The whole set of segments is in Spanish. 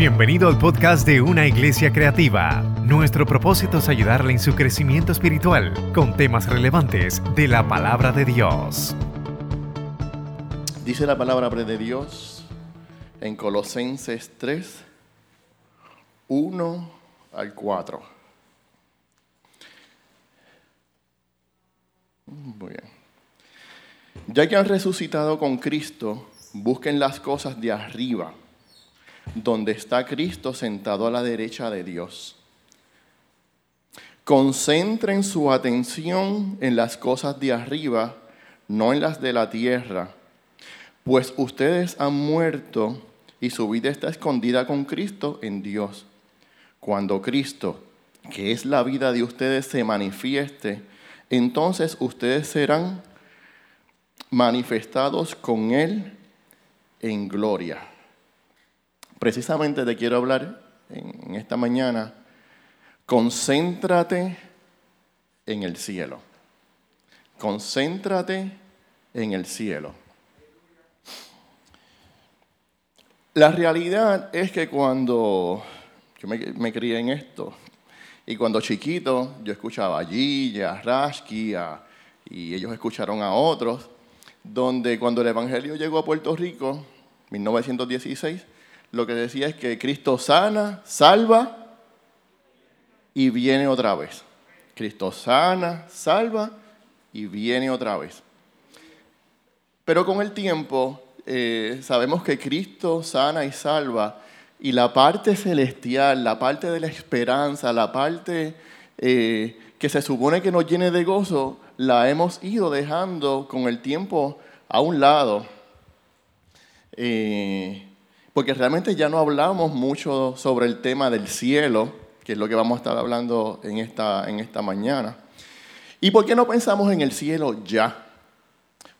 Bienvenido al podcast de Una Iglesia Creativa. Nuestro propósito es ayudarle en su crecimiento espiritual con temas relevantes de la palabra de Dios. Dice la palabra de Dios en Colosenses 3, 1 al 4. Muy bien. Ya que han resucitado con Cristo, busquen las cosas de arriba donde está Cristo sentado a la derecha de Dios. Concentren su atención en las cosas de arriba, no en las de la tierra, pues ustedes han muerto y su vida está escondida con Cristo en Dios. Cuando Cristo, que es la vida de ustedes, se manifieste, entonces ustedes serán manifestados con Él en gloria precisamente te quiero hablar en, esta mañana, concéntrate en el cielo. Concéntrate en el cielo. La realidad es que cuando yo me, crié en esto, y cuando chiquito yo escuchaba a Gigi, a Rashki, y ellos escucharon a otros, donde cuando el Evangelio llegó a Puerto Rico, 1916, lo que decía es que Cristo sana, salva y viene otra vez. Cristo sana, salva y viene otra vez. Pero con el tiempo eh, sabemos que Cristo sana y salva y la parte celestial, la parte de la esperanza, la parte eh, que se supone que nos llene de gozo, la hemos ido dejando con el tiempo a un lado. Eh, porque realmente ya no hablamos mucho sobre el tema del cielo, que es lo que vamos a estar hablando en esta, en esta mañana. ¿Y por qué no pensamos en el cielo ya?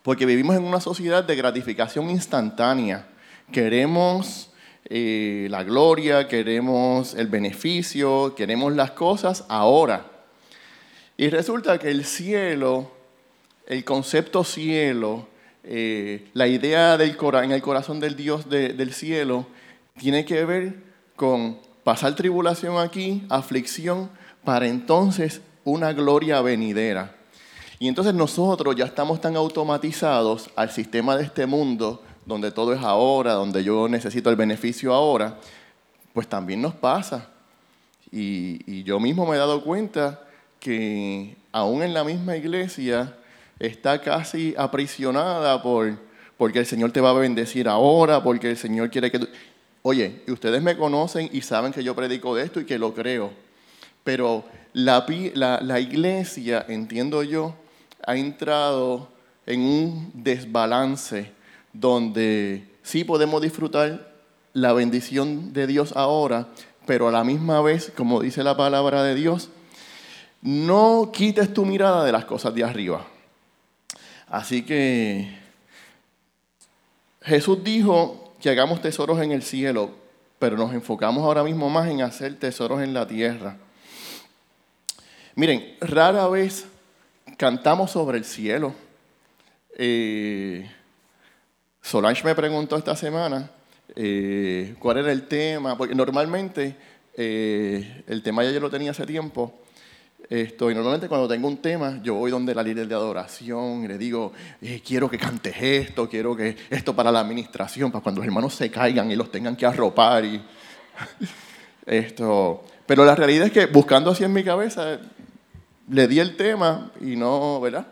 Porque vivimos en una sociedad de gratificación instantánea. Queremos eh, la gloria, queremos el beneficio, queremos las cosas ahora. Y resulta que el cielo, el concepto cielo, eh, la idea del en el corazón del Dios del cielo tiene que ver con pasar tribulación aquí, aflicción, para entonces una gloria venidera. Y entonces nosotros ya estamos tan automatizados al sistema de este mundo, donde todo es ahora, donde yo necesito el beneficio ahora, pues también nos pasa. Y, y yo mismo me he dado cuenta que aún en la misma iglesia está casi aprisionada por, porque el Señor te va a bendecir ahora, porque el Señor quiere que tú... Oye, ustedes me conocen y saben que yo predico de esto y que lo creo, pero la, la, iglesia, entiendo yo, ha entrado en un desbalance donde sí podemos disfrutar la bendición de Dios ahora, pero a la misma vez, como dice la palabra de Dios, no quites tu mirada de las cosas de arriba. Así que Jesús dijo que hagamos tesoros en el cielo, pero nos enfocamos ahora mismo más en hacer tesoros en la tierra. Miren, rara vez cantamos sobre el cielo. Eh, Solange me preguntó esta semana eh, cuál era el tema, porque normalmente eh, el tema ya yo lo tenía hace tiempo, esto, y normalmente cuando tengo un tema, yo voy donde la líder de adoración y le digo, eh, quiero que cantes esto, quiero que esto para la administración, para cuando los hermanos se caigan y los tengan que arropar. Y esto. Pero la realidad es que buscando así en mi cabeza, le di el tema y no, ¿verdad?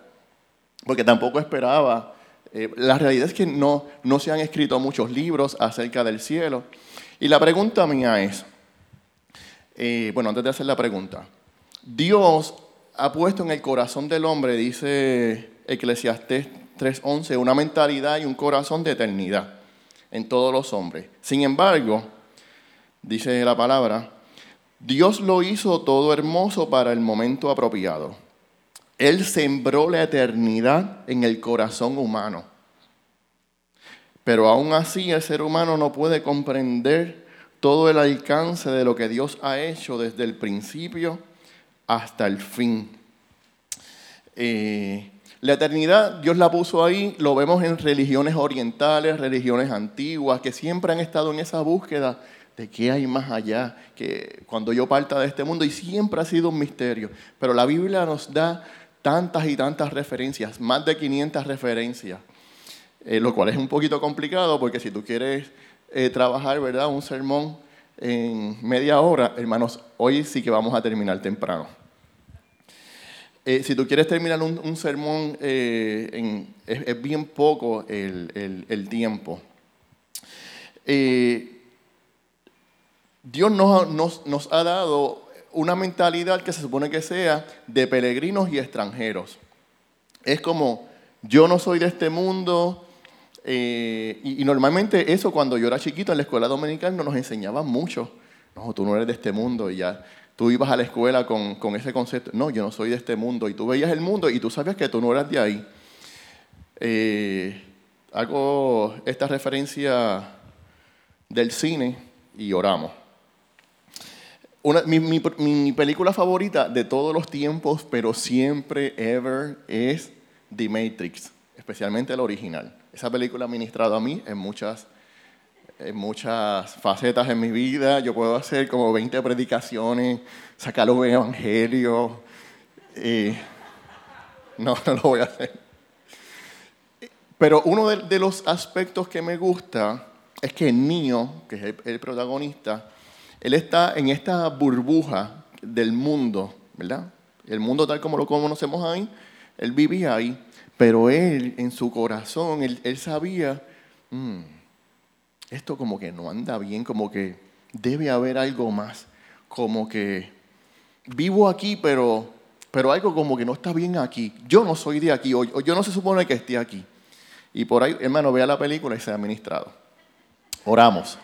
Porque tampoco esperaba. Eh, la realidad es que no, no se han escrito muchos libros acerca del cielo. Y la pregunta mía es, eh, bueno, antes de hacer la pregunta, Dios ha puesto en el corazón del hombre, dice Eclesiastés 3:11, una mentalidad y un corazón de eternidad en todos los hombres. Sin embargo, dice la palabra, Dios lo hizo todo hermoso para el momento apropiado. Él sembró la eternidad en el corazón humano. Pero aún así el ser humano no puede comprender todo el alcance de lo que Dios ha hecho desde el principio hasta el fin. Eh, la eternidad, Dios la puso ahí, lo vemos en religiones orientales, religiones antiguas, que siempre han estado en esa búsqueda de qué hay más allá, que cuando yo parta de este mundo, y siempre ha sido un misterio, pero la Biblia nos da tantas y tantas referencias, más de 500 referencias, eh, lo cual es un poquito complicado porque si tú quieres eh, trabajar, ¿verdad? Un sermón en media hora, hermanos, hoy sí que vamos a terminar temprano. Eh, si tú quieres terminar un, sermón, es, bien poco el, tiempo. Dios nos, ha dado una mentalidad que se supone que sea de peregrinos y extranjeros. Es como, yo no soy de este mundo, eh, y, normalmente eso cuando yo era chiquito en la escuela dominical no nos enseñaban mucho. No, tú no eres de este mundo y ya tú ibas a la escuela con, ese concepto. No, yo no soy de este mundo. Y tú veías el mundo y tú sabías que tú no eras de ahí. Eh, hago esta referencia del cine y oramos mi, película favorita de todos los tiempos, pero siempre, ever, es The Matrix, especialmente la original. Esa película ha ministrado a mí en muchas, en muchas facetas en mi vida. Yo puedo hacer como 20 predicaciones, sacar un evangelio. no, no lo voy a hacer. Pero uno de, los aspectos que me gusta es que Neo, que es el protagonista, él está en esta burbuja del mundo, ¿verdad? El mundo tal como lo conocemos ahí, él vivía ahí, pero él en su corazón, él, sabía, mm, esto como que no anda bien, como que debe haber algo más, como que vivo aquí, pero, pero algo como que no está bien aquí. Yo no soy de aquí, o, yo no se supone que esté aquí. Y por ahí, hermano, vea la película y se ha ministrado. Oramos.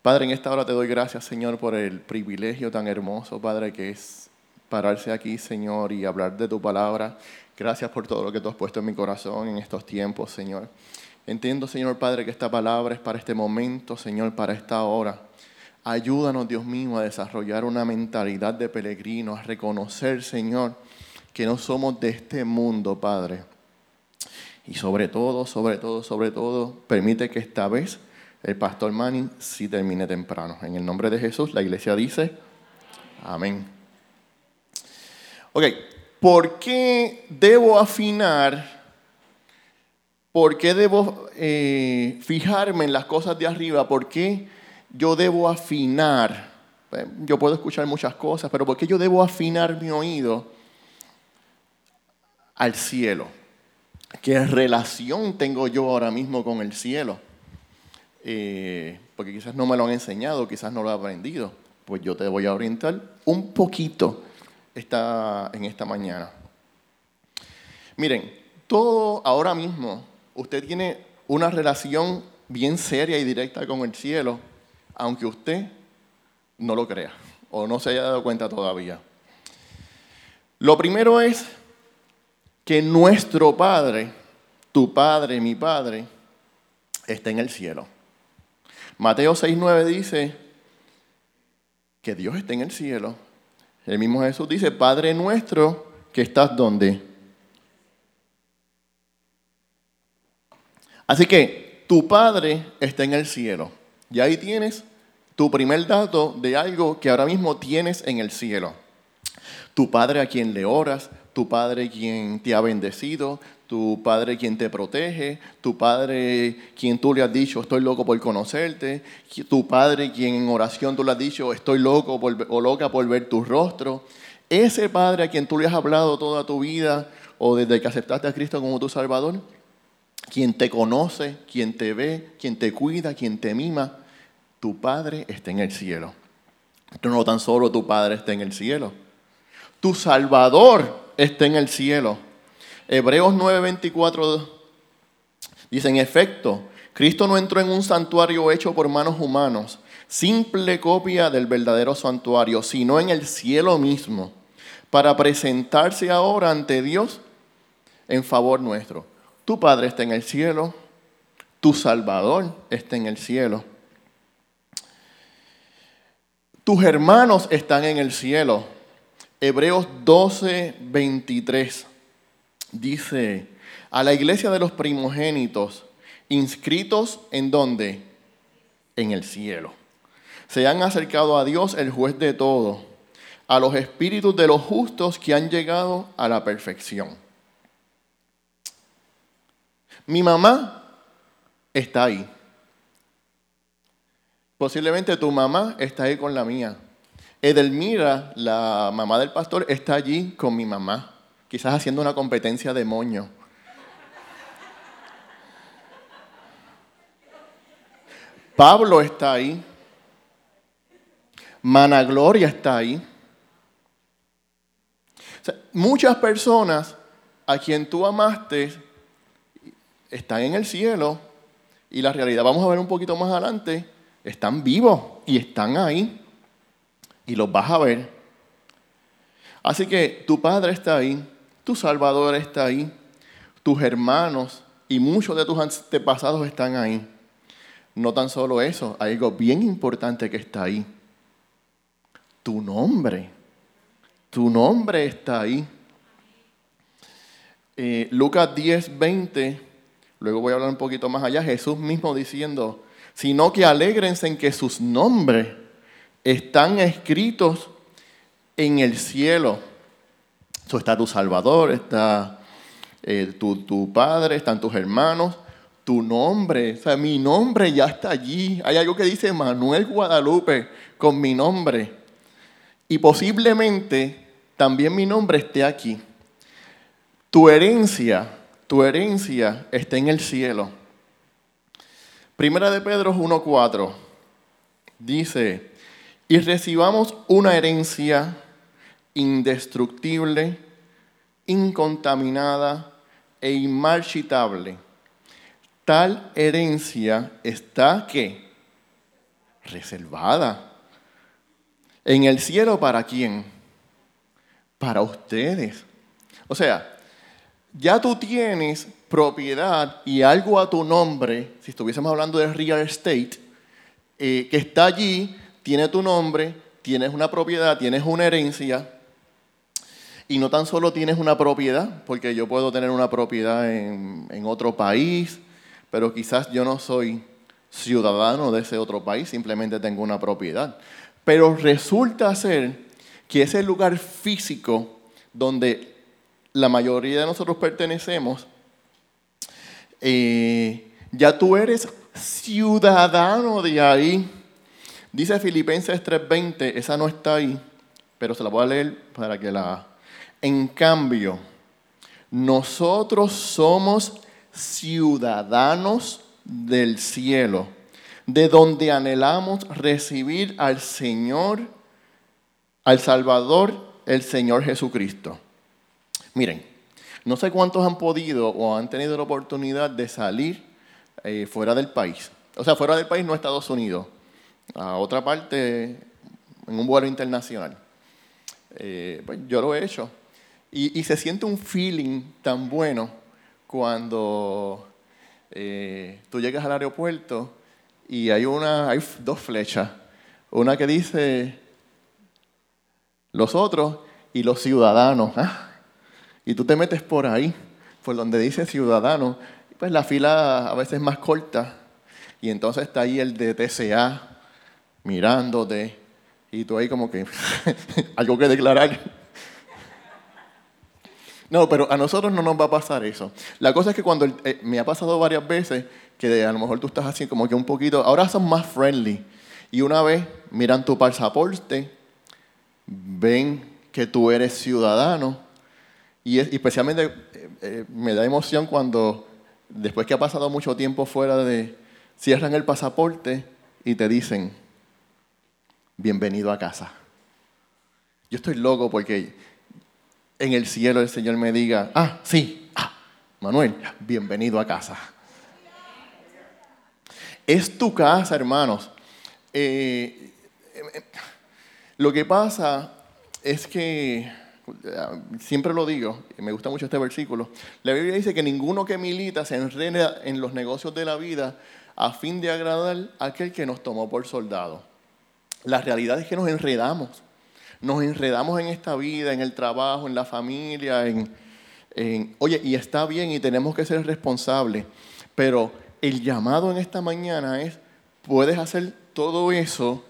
Padre, en esta hora te doy gracias, Señor, por el privilegio tan hermoso, Padre, que es pararse aquí, Señor, y hablar de tu palabra. Gracias por todo lo que tú has puesto en mi corazón en estos tiempos, Señor. Entiendo, Señor Padre, que esta palabra es para este momento, Señor, para esta hora. Ayúdanos, Dios mío, a desarrollar una mentalidad de peregrino, a reconocer, Señor, que no somos de este mundo, Padre. Y sobre todo, sobre todo, sobre todo, permite que esta vez el pastor Manning sí termine temprano. En el nombre de Jesús, la iglesia dice, amén. Ok, ¿por qué debo afinar? ¿Por qué debo eh, fijarme en las cosas de arriba? ¿Por qué yo debo afinar? Eh, yo puedo escuchar muchas cosas, pero ¿por qué yo debo afinar mi oído al cielo? ¿Qué relación tengo yo ahora mismo con el cielo? Eh, porque quizás no me lo han enseñado, quizás no lo he aprendido, pues yo te voy a orientar un poquito esta, en esta mañana. Miren, todo ahora mismo, usted tiene una relación bien seria y directa con el cielo, aunque usted no lo crea o no se haya dado cuenta todavía. Lo primero es que nuestro Padre, tu Padre, mi Padre, está en el cielo. Mateo 6.9 dice que Dios está en el cielo. El mismo Jesús dice, Padre nuestro, que estás donde. Así que tu Padre está en el cielo. Y ahí tienes tu primer dato de algo que ahora mismo tienes en el cielo. Tu Padre a quien le oras, tu Padre quien te ha bendecido, tu padre quien te protege, tu padre quien tú le has dicho, estoy loco por conocerte, tu padre quien en oración tú le has dicho, estoy loco o loca por ver tu rostro. Ese padre a quien tú le has hablado toda tu vida o desde que aceptaste a Cristo como tu Salvador, quien te conoce, quien te ve, quien te cuida, quien te mima, tu padre está en el cielo. No tan solo tu padre está en el cielo, tu Salvador está en el cielo. Hebreos 9:24 dice, en efecto, Cristo no entró en un santuario hecho por manos humanos, simple copia del verdadero santuario, sino en el cielo mismo, para presentarse ahora ante Dios en favor nuestro. Tu Padre está en el cielo, tu Salvador está en el cielo. Tus hermanos están en el cielo. Hebreos 12, 23 dice, a la iglesia de los primogénitos, inscritos en dónde? En el cielo. se han acercado a Dios, el juez de todo, a los espíritus de los justos que han llegado a la perfección. Mi mamá está ahí. Posiblemente tu mamá está ahí con la mía. Edelmira, la mamá del pastor, está allí con mi mamá, quizás haciendo una competencia de moño. Pablo está ahí. Mana Gloria está ahí. muchas personas a quien tú amaste están en el cielo y la realidad, vamos a ver un poquito más adelante, están vivos y están ahí y los vas a ver. Así que tu Padre está ahí, tu Salvador está ahí, tus hermanos y muchos de tus antepasados están ahí. No tan solo eso, hay algo bien importante que está ahí. Tu nombre. Tu nombre está ahí. Eh, Lucas 10, 20, luego voy a hablar un poquito más allá, Jesús mismo diciendo, sino que alegrense en que sus nombres están escritos en el cielo. Eso está tu Salvador, está eh, tu, tu Padre, están tus hermanos tu nombre, o sea, mi nombre ya está allí. Hay algo que dice Manuel Guadalupe con mi nombre. Y posiblemente también mi nombre esté aquí. Tu herencia, tu herencia está en el cielo. Primera de Pedro 1.4 dice, y recibamos una herencia indestructible, incontaminada e inmarchitable tal herencia está que reservada en el cielo para quién? Para ustedes. O sea, ya tú tienes propiedad y algo a tu nombre, si estuviésemos hablando de real estate, eh, que está allí, tiene tu nombre, tienes una propiedad, tienes una herencia, y no tan solo tienes una propiedad, porque yo puedo tener una propiedad en, en otro país, pero quizás yo no soy ciudadano de ese otro país, simplemente tengo una propiedad. Pero resulta ser que ese lugar físico donde la mayoría de nosotros pertenecemos, eh, ya tú eres ciudadano de ahí. Dice Filipenses 3:20, esa no está ahí, pero se la voy a leer para que la... En cambio, nosotros somos ciudadanos del cielo, de donde anhelamos recibir al Señor, al Salvador, el Señor Jesucristo. Miren, no sé cuántos han podido o han tenido la oportunidad de salir eh, fuera del país. O sea, fuera del país, no Estados Unidos, a otra parte, en un vuelo internacional. Eh, pues yo lo he hecho. y se siente un feeling tan bueno cuando eh, tú llegas al aeropuerto y hay, una, hay dos flechas. Una que dice los otros y los ciudadanos. ¿ah? Y tú te metes por ahí, por donde dice ciudadano. Pues la fila a veces es más corta. Y entonces está ahí el de TCA mirándote. Y tú ahí como que algo que declarar. No, pero a nosotros no nos va a pasar eso. La cosa es que cuando eh, me ha pasado varias veces que a lo mejor tú estás así como que un poquito, ahora son más friendly. Y una vez miran tu pasaporte, ven que tú eres ciudadano. Y especialmente eh, eh, me da emoción cuando después que ha pasado mucho tiempo fuera de, cierran el pasaporte y te dicen, bienvenido a casa. Yo estoy loco porque en el cielo el Señor me diga, ah, sí, ah, Manuel, bienvenido a casa. Es tu casa, hermanos. Eh, lo que pasa es que, siempre lo digo, me gusta mucho este versículo, la Biblia dice que ninguno que milita se enreda en los negocios de la vida a fin de agradar a aquel que nos tomó por soldado. La realidad es que nos enredamos nos enredamos en esta vida, en el trabajo, en la familia, en, oye, y está bien y tenemos que ser responsables, pero el llamado en esta mañana es, puedes hacer todo eso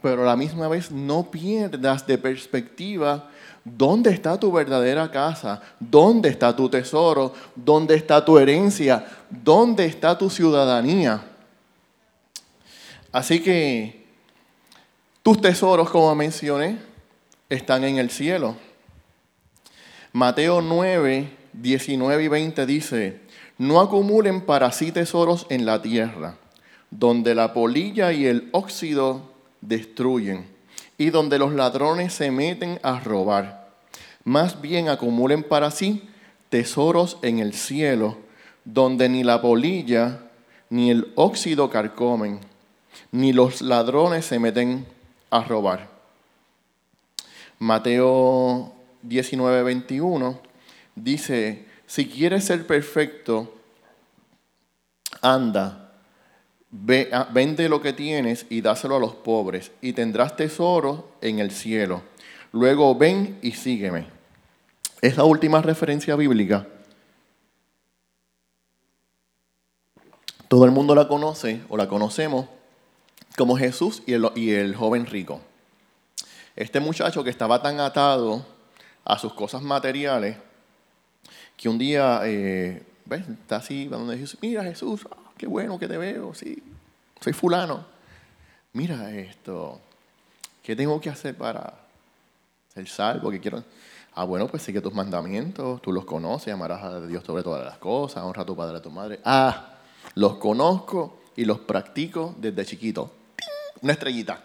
pero a la misma vez no pierdas de perspectiva dónde está tu verdadera casa, dónde está tu tesoro, dónde está tu herencia, dónde está tu ciudadanía. Así que tus tesoros, como mencioné, están en el cielo. Mateo 9, 19 y 20 dice, no acumulen para sí tesoros en la tierra, donde la polilla y el óxido destruyen y donde los ladrones se meten a robar. Más bien acumulen para sí tesoros en el cielo, donde ni la polilla ni el óxido carcomen, ni los ladrones se meten a robar. Mateo 19, 21 dice, si quieres ser perfecto, anda, ah, vende lo que tienes y dáselo a los pobres, y tendrás tesoro en el cielo. Luego ven y sígueme. Es la última referencia bíblica. Todo el mundo la conoce o la conocemos como Jesús y el, joven rico. Este muchacho que estaba tan atado a sus cosas materiales que un día, eh. Está así, donde dice, mira Jesús, qué bueno que te veo, sí, soy fulano. Mira esto, ¿qué tengo que hacer para ser salvo? Que quiero... Ah, bueno, pues sigue tus mandamientos, tú los conoces, amarás a Dios sobre todas las cosas, honra a tu padre y a tu madre. Ah, los conozco y los practico desde chiquito. Una estrellita.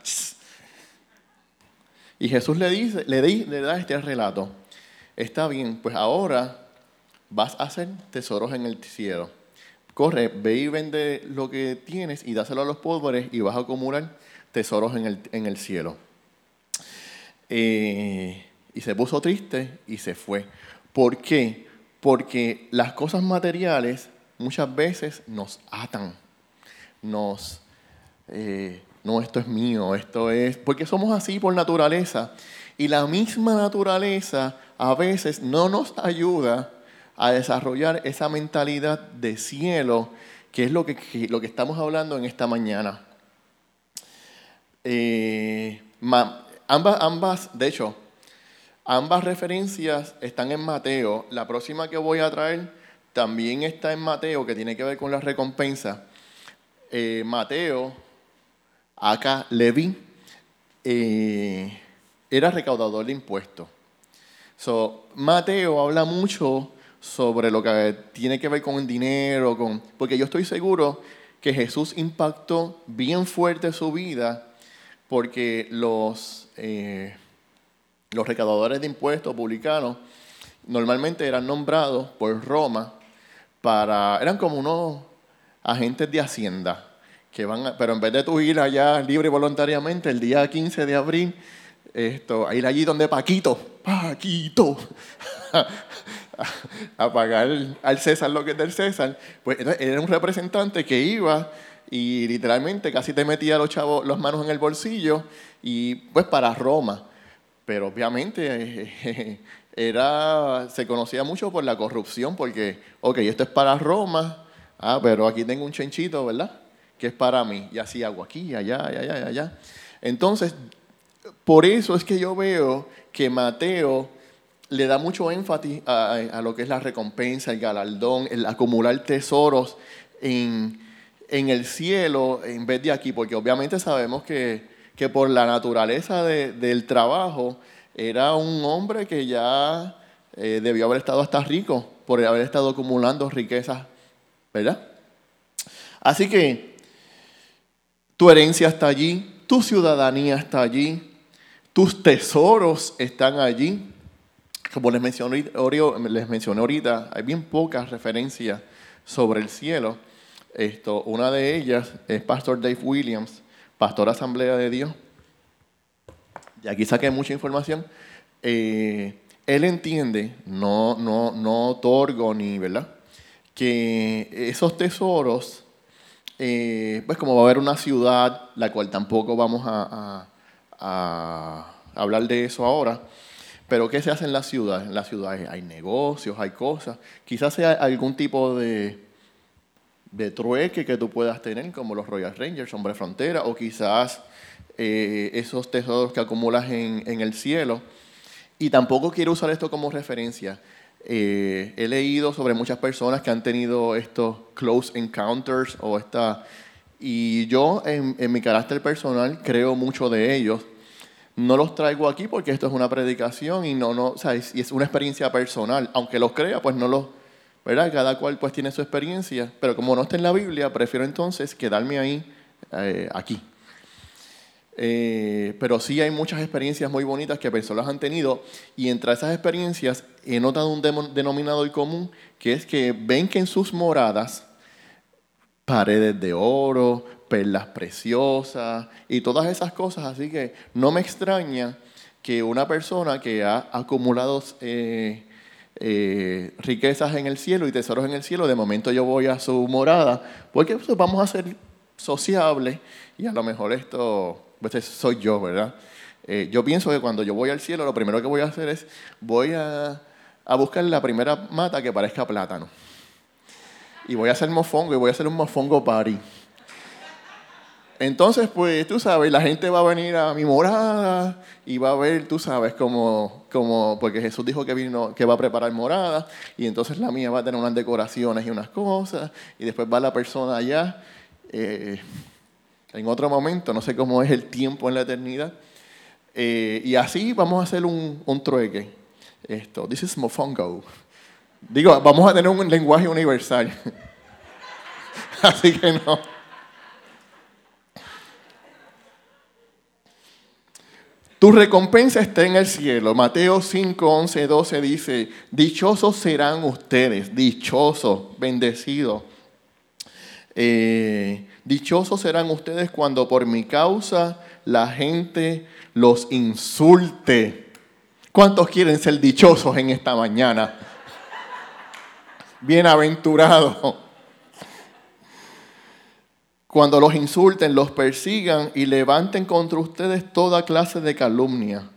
Y Jesús le dice, le, le da este relato. Está bien, pues ahora vas a hacer tesoros en el cielo. Corre, ve y vende lo que tienes y dáselo a los pobres y vas a acumular tesoros en el, en el cielo. Eh, y se puso triste y se fue. ¿Por qué? Porque las cosas materiales muchas veces nos atan, nos... Eh, no, esto es mío, esto es... Porque somos así por naturaleza. Y la misma naturaleza a veces no nos ayuda a desarrollar esa mentalidad de cielo, que es lo que, lo que estamos hablando en esta mañana. Eh, ambas, ambas, de hecho, ambas referencias están en Mateo. La próxima que voy a traer también está en Mateo, que tiene que ver con la recompensa. Eh, Mateo, acá Levi, eh, era recaudador de impuestos. So, Mateo habla mucho sobre lo que tiene que ver con el dinero, con, porque yo estoy seguro que Jesús impactó bien fuerte su vida porque los, eh, los recaudadores de impuestos publicanos normalmente eran nombrados por Roma para, eran como unos agentes de hacienda, que van pero en vez de tú ir allá libre y voluntariamente el día 15 de abril, esto, a ir allí donde Paquito, Paquito, a pagar al César lo que es del César, pues era un representante que iba y literalmente casi te metía los chavos las manos en el bolsillo y pues para Roma. Pero obviamente era, se conocía mucho por la corrupción porque, ok, esto es para Roma, ah, pero aquí tengo un chenchito, ¿verdad? Que es para mí. Y así hago aquí, allá, allá, allá. Entonces, por eso es que yo veo que Mateo le da mucho énfasis a, lo que es la recompensa, el galardón, el acumular tesoros en, el cielo en vez de aquí, porque obviamente sabemos que, por la naturaleza del trabajo era un hombre que ya eh, debió haber estado hasta rico por haber estado acumulando riquezas, ¿verdad? Así que tu herencia está allí, tu ciudadanía está allí, tus tesoros están allí. Como les mencioné, ahorita, hay bien pocas referencias sobre el cielo. Esto, una de ellas es Pastor Dave Williams, pastor Asamblea de Dios. Y aquí saqué mucha información. Eh, él entiende, no, no, no otorgo ni, ¿verdad? Que esos tesoros, eh, pues como va a haber una ciudad, la cual tampoco vamos a hablar de eso ahora, pero ¿qué se hace en la ciudad? En la ciudad hay negocios, hay cosas. Quizás sea algún tipo de, de trueque que tú puedas tener, como los Royal Rangers, Hombre Frontera, o quizás eh, esos tesoros que acumulas en, el cielo. Y tampoco quiero usar esto como referencia. Eh, he leído sobre muchas personas que han tenido estos close encounters o esta... Y yo en mi carácter personal creo mucho de ellos. No los traigo aquí porque esto es una predicación y no, no, o sea, es, es una experiencia personal. Aunque los crea, pues no los, ¿verdad? Cada cual pues tiene su experiencia, pero como no está en la Biblia, prefiero entonces quedarme ahí, eh, aquí. Eh, pero sí hay muchas experiencias muy bonitas que personas han tenido y entre esas experiencias he notado un denominador común que es que ven que en sus moradas paredes de oro, perlas preciosas y todas esas cosas, así que no me extraña que una persona que ha acumulado eh, eh, riquezas en el cielo y tesoros en el cielo, de momento yo voy a su morada, porque pues, vamos a ser sociables y a lo mejor esto pues soy yo, ¿verdad? Eh, yo pienso que cuando yo voy al cielo, lo primero que voy a hacer es, voy a, a buscar la primera mata que parezca plátano. Y voy a hacer mofongo y voy a hacer un mofongo party. Entonces, pues tú sabes, la gente va a venir a mi morada y va a ver, tú sabes, como, como porque Jesús dijo que vino, que va a preparar morada, y entonces la mía va a tener unas decoraciones y unas cosas, y después va la persona allá. Eh, en otro momento, no sé cómo es el tiempo en la eternidad. Eh, y así vamos a hacer un, un trueque. Esto, this is Mofongo. Digo, vamos a tener un lenguaje universal. así que no. Tu recompensa está en el cielo. Mateo 5, 11, 12 dice, dichosos serán ustedes, dichosos, bendecidos. Eh, Dichosos serán ustedes cuando por mi causa la gente los insulte. ¿Cuántos quieren ser dichosos en esta mañana? Bienaventurados. Cuando los insulten, los persigan y levanten contra ustedes toda clase de calumnia.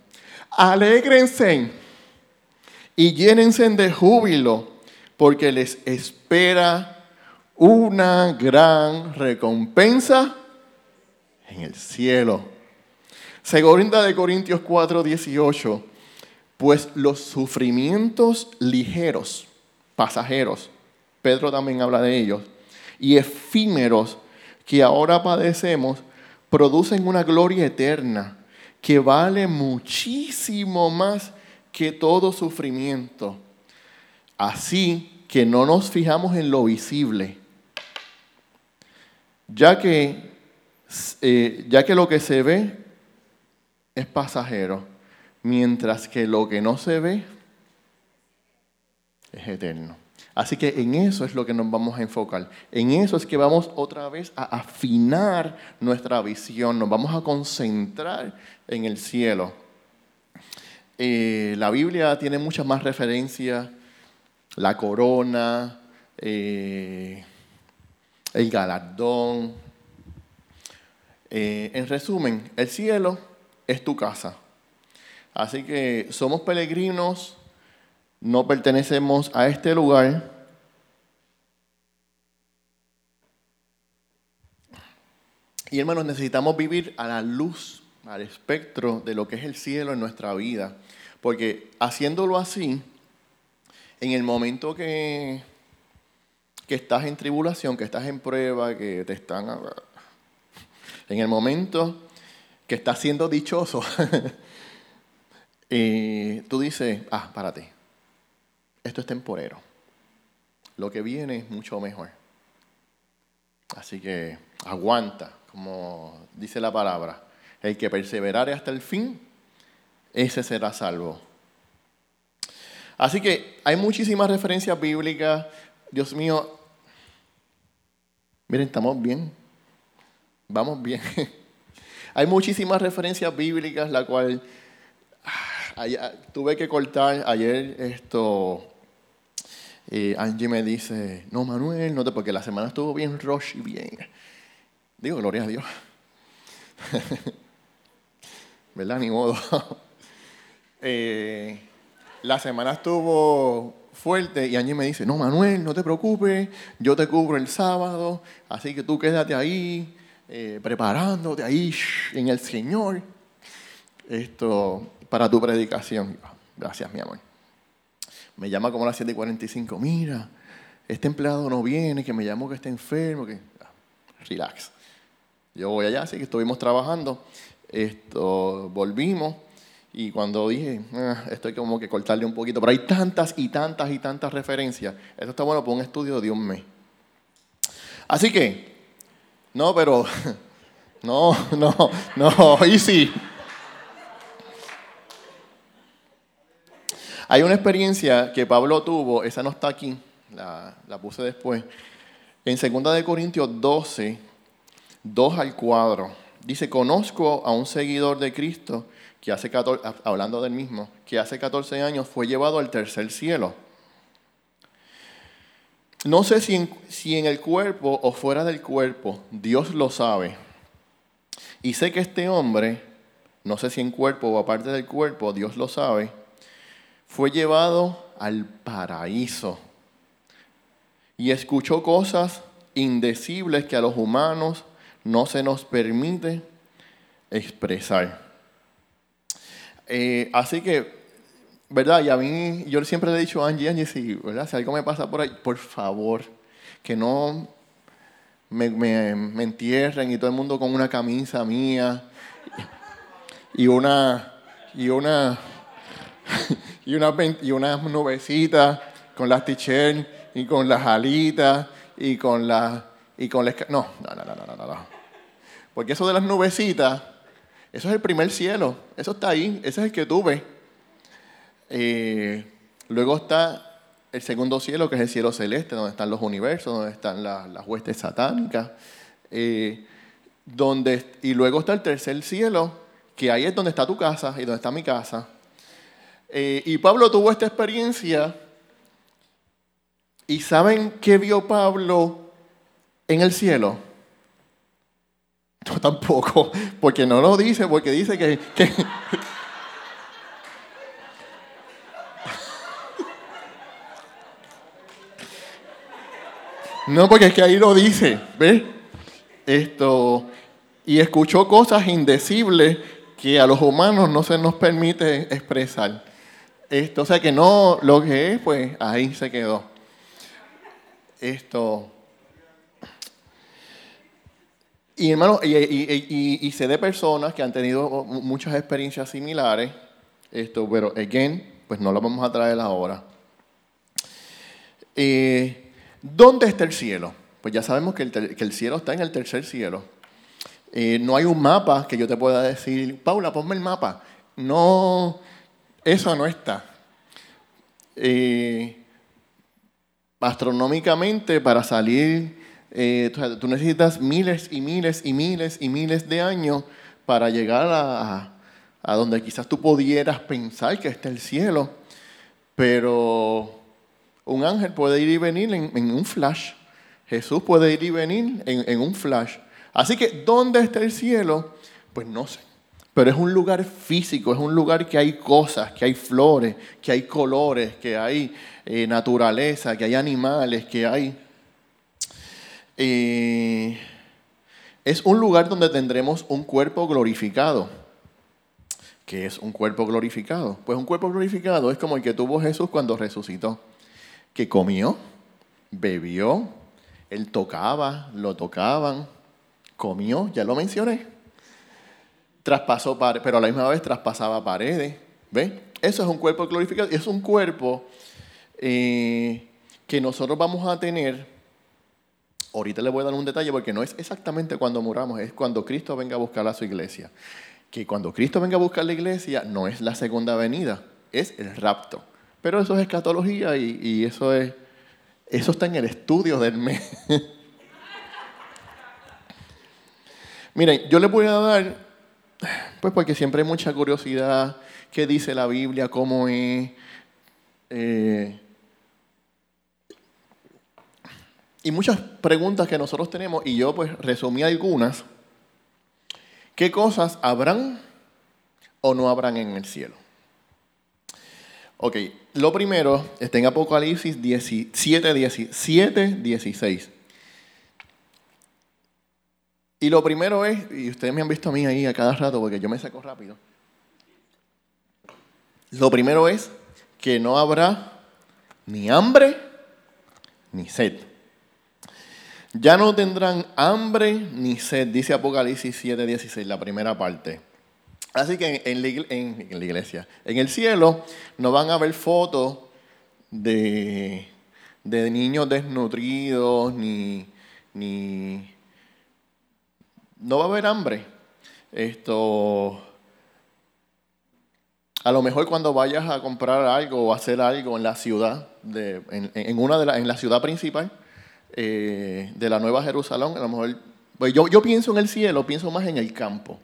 Alégrense y llénense de júbilo, porque les espera una gran recompensa en el cielo. Segunda de Corintios 4, 18. Pues los sufrimientos ligeros, pasajeros, Pedro también habla de ellos, y efímeros que ahora padecemos, producen una gloria eterna que vale muchísimo más que todo sufrimiento. Así que no nos fijamos en lo visible, ya que, eh, ya que lo que se ve es pasajero, mientras que lo que no se ve es eterno. Así que en eso es lo que nos vamos a enfocar. En eso es que vamos otra vez a afinar nuestra visión, nos vamos a concentrar en el cielo. Eh, la Biblia tiene muchas más referencias, la corona, eh, el galardón. Eh, en resumen, el cielo es tu casa. Así que somos peregrinos, no pertenecemos a este lugar. Y hermanos, necesitamos vivir a la luz, al espectro de lo que es el cielo en nuestra vida. Porque haciéndolo así, en el momento que que estás en tribulación, que estás en prueba, que te están... En el momento que estás siendo dichoso, y tú dices, ah, párate, esto es temporero. Lo que viene es mucho mejor. Así que aguanta, como dice la palabra. El que perseverare hasta el fin, ese será salvo. Así que hay muchísimas referencias bíblicas. Dios mío, Miren, estamos bien. Vamos bien. Hay muchísimas referencias bíblicas, la cual ah, tuve que cortar ayer esto. Angie me dice, no Manuel, no te, porque la semana estuvo bien rush y bien. Digo, gloria a Dios. ¿Verdad? Ni modo. Eh, la semana estuvo fuerte y Angie me dice, no, Manuel, no te preocupes, yo te cubro el sábado, así que tú quédate ahí, eh, preparándote ahí en el Señor, esto, para tu predicación. Gracias, mi amor. Me llama como a las 7.45, mira, este empleado no viene, que me llamó que está enfermo, que... Ah, relax. Yo voy allá, así que estuvimos trabajando, esto, volvimos y cuando dije, ah, esto hay como que cortarle un poquito, pero hay tantas y tantas y tantas referencias. Esto está bueno para un estudio de un mes. Así que, no, pero, no, no, no, y Hay una experiencia que Pablo tuvo, esa no está aquí, la, puse después, en 2 Corintios 12, 2 al cuadro. Dice, conozco a un seguidor de Cristo que hace 14, hablando del mismo, que hace 14 años fue llevado al tercer cielo. No sé si en, si en el cuerpo o fuera del cuerpo, Dios lo sabe. Y sé que este hombre, no sé si en cuerpo o aparte del cuerpo, Dios lo sabe, fue llevado al paraíso y escuchó cosas indecibles que a los humanos no se nos permite expresar. Eh, así que, ¿verdad? Y a mí, yo siempre le he dicho a Angie, Angie, si, ¿verdad? si algo me pasa por ahí, por favor, que no me, me, entierren y todo el mundo con una camisa mía y una, y una, y una, y una nubecita con las t y con las alitas y con las, y con la, no, no, no, no, no, no. Porque eso de las nubecitas, eso es el primer cielo, eso está ahí, ese es el que tuve. Eh, luego está el segundo cielo, que es el cielo celeste, donde están los universos, donde están las, huestes satánicas. Eh, donde, y luego está el tercer cielo, que ahí es donde está tu casa y donde está mi casa. Eh, y Pablo tuvo esta experiencia. ¿Y saben qué vio Pablo en el cielo? Yo tampoco, porque no lo dice, porque dice que... no, porque es que ahí lo dice, ¿ves? Esto, y escuchó cosas indecibles que a los humanos no se nos permite expresar. Esto, o sea que no, lo que es, pues ahí se quedó. Esto, y hermano, y, sé de personas que han tenido muchas experiencias similares, esto, pero again, pues no lo vamos a traer ahora. Eh, ¿Dónde está el cielo? Pues ya sabemos que el, cielo está en el tercer cielo. Eh, no hay un mapa que yo te pueda decir, Paula, ponme el mapa. No, eso no está. Eh, astronómicamente, para salir eh, tú necesitas miles y miles y miles y miles de años para llegar a, donde quizás tú pudieras pensar que está el cielo, pero un ángel puede ir y venir en, un flash. Jesús puede ir y venir en, en, un flash. Así que, ¿dónde está el cielo? Pues no sé. Pero es un lugar físico, es un lugar que hay cosas, que hay flores, que hay colores, que hay eh, naturaleza, que hay animales, que hay es un lugar donde tendremos un cuerpo glorificado. ¿Qué es un cuerpo glorificado? Pues un cuerpo glorificado es como el que tuvo Jesús cuando resucitó, que comió, bebió, él tocaba, lo tocaban, comió, ya lo mencioné. Traspasó paredes, pero a la misma vez traspasaba paredes. ¿Ve? Eso es un cuerpo glorificado. Es un cuerpo eh, que nosotros vamos a tener Ahorita le voy a dar un detalle porque no es exactamente cuando muramos, es cuando Cristo venga a buscar a su iglesia. Que cuando Cristo venga a buscar la iglesia no es la segunda venida, es el rapto. Pero eso es escatología y, eso, es, eso está en el estudio del mes. Miren, yo les voy a dar, pues porque siempre hay mucha curiosidad, qué dice la Biblia, cómo es. Eh, y muchas preguntas que nosotros tenemos, y yo pues resumí algunas. ¿Qué cosas habrán o no habrán en el cielo? Ok, lo primero está en Apocalipsis 17, 17, 16. Y lo primero es, y ustedes me han visto a mí ahí a cada rato porque yo me saco rápido. Lo primero es que no habrá ni hambre ni sed. Ya no tendrán hambre ni sed, dice Apocalipsis 7:16, la primera parte. Así que en la, iglesia, en el cielo, no van a ver fotos de, de niños desnutridos, ni, ni, no va a haber hambre. Esto, a lo mejor cuando vayas a comprar algo o hacer algo en la ciudad, de, en, una de en la ciudad principal eh, de la Nueva Jerusalén, a lo mejor, pues yo, yo pienso en el cielo, pienso más en el campo.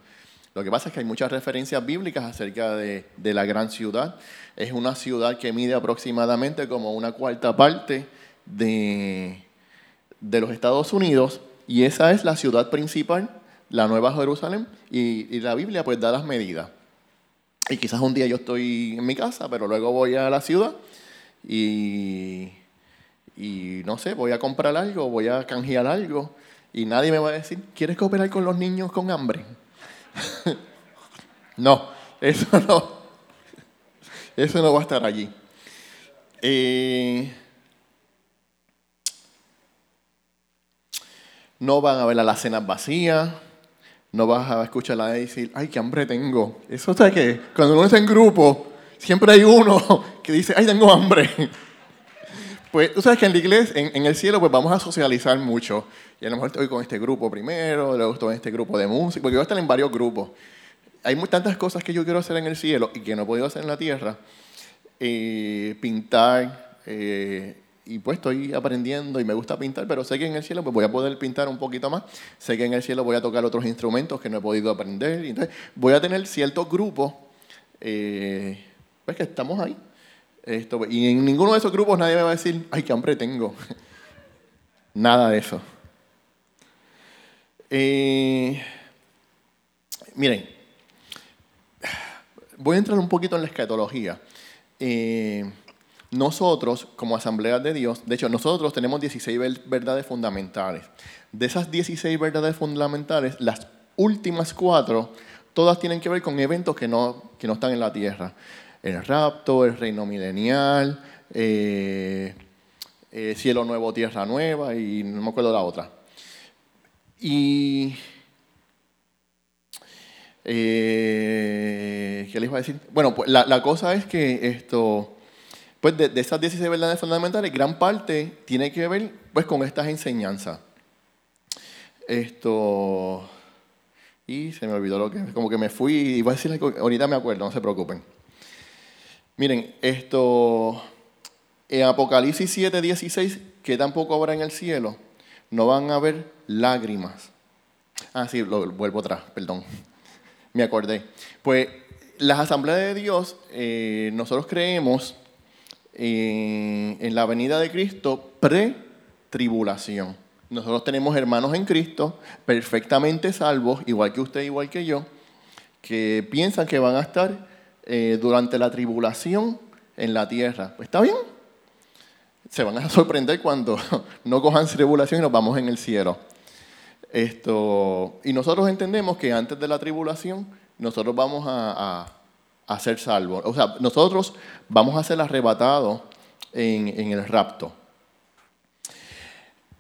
Lo que pasa es que hay muchas referencias bíblicas acerca de, de, la gran ciudad. Es una ciudad que mide aproximadamente como una cuarta parte de, de los Estados Unidos y esa es la ciudad principal, la Nueva Jerusalén, y, la Biblia pues da las medidas. Y quizás un día yo estoy en mi casa, pero luego voy a la ciudad y, y no sé, voy a comprar algo, voy a canjear algo y nadie me va a decir, ¿quieres cooperar con los niños con hambre? no, eso no. Eso no va a estar allí. Eh, no van a ver a las cenas vacías no vas a escuchar a decir, ay, qué hambre tengo. Eso es que cuando uno está en grupo, siempre hay uno que dice, ay, tengo hambre. Pues tú sabes que en la iglesia, en, el cielo, pues vamos a socializar mucho. Y a lo mejor estoy con este grupo primero, luego estoy en este grupo de música, porque voy a estar en varios grupos. Hay tantas cosas que yo quiero hacer en el cielo y que no he podido hacer en la tierra. Eh, pintar, eh, y pues estoy aprendiendo y me gusta pintar, pero sé que en el cielo pues voy a poder pintar un poquito más. Sé que en el cielo voy a tocar otros instrumentos que no he podido aprender. Entonces voy a tener ciertos grupos, eh, pues que estamos ahí. Esto, y en ninguno de esos grupos nadie me va a decir, ay, qué hambre tengo. Nada de eso. Eh, miren, voy a entrar un poquito en la escatología. Eh, nosotros, como Asamblea de Dios, de hecho, nosotros tenemos 16 verdades fundamentales. De esas 16 verdades fundamentales, las últimas cuatro, todas tienen que ver con eventos que no, que no están en la tierra. El rapto, el reino milenial, eh, eh, cielo nuevo, tierra nueva, y no me acuerdo la otra. Eh, ¿Qué les iba a decir? Bueno, pues la, la cosa es que esto pues de, esas 16 verdades fundamentales, gran parte tiene que ver pues, con estas enseñanzas. Esto. Y se me olvidó lo que. Como que me fui. Iba a decir ahorita me acuerdo, no se preocupen. Miren, esto. En Apocalipsis 7, 16, que tampoco habrá en el cielo, no van a haber lágrimas. Ah, sí, lo, vuelvo atrás, perdón. Me acordé. Pues las asambleas de Dios, eh, nosotros creemos en, la venida de Cristo pre-tribulación. Nosotros tenemos hermanos en Cristo perfectamente salvos, igual que usted, igual que yo, que piensan que van a estar eh, durante la tribulación en la tierra. Pues está bien. Se van a sorprender cuando no cojan tribulación y nos vamos en el cielo. Esto, y nosotros entendemos que antes de la tribulación, nosotros vamos a a ser salvos. O sea, nosotros vamos a ser arrebatados en, en el rapto.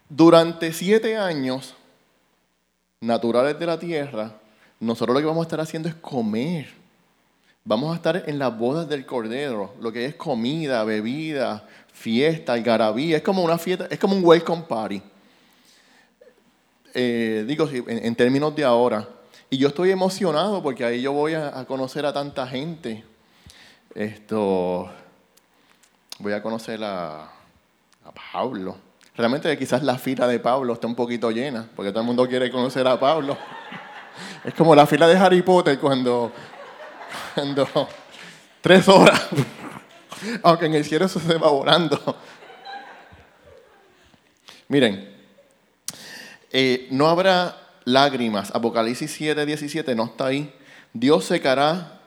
Durante siete años naturales de la tierra, nosotros lo que vamos a estar haciendo es comer. Vamos a estar en las bodas del Cordero, lo que es comida, bebida, fiesta, algarabía. Es como una fiesta, es como un welcome party. Eh, digo, en términos de ahora, y yo estoy emocionado porque ahí yo voy a, conocer a tanta gente. Esto, voy a conocer a, a Pablo. Realmente quizás la fila de Pablo está un poquito llena, porque todo el mundo quiere conocer a Pablo. Es como la fila de Harry Potter cuando, cuando tres horas, aunque en el cielo eso se va volando. Miren, eh, no habrá lágrimas. Apocalipsis 7, 17 no está ahí. Dios secará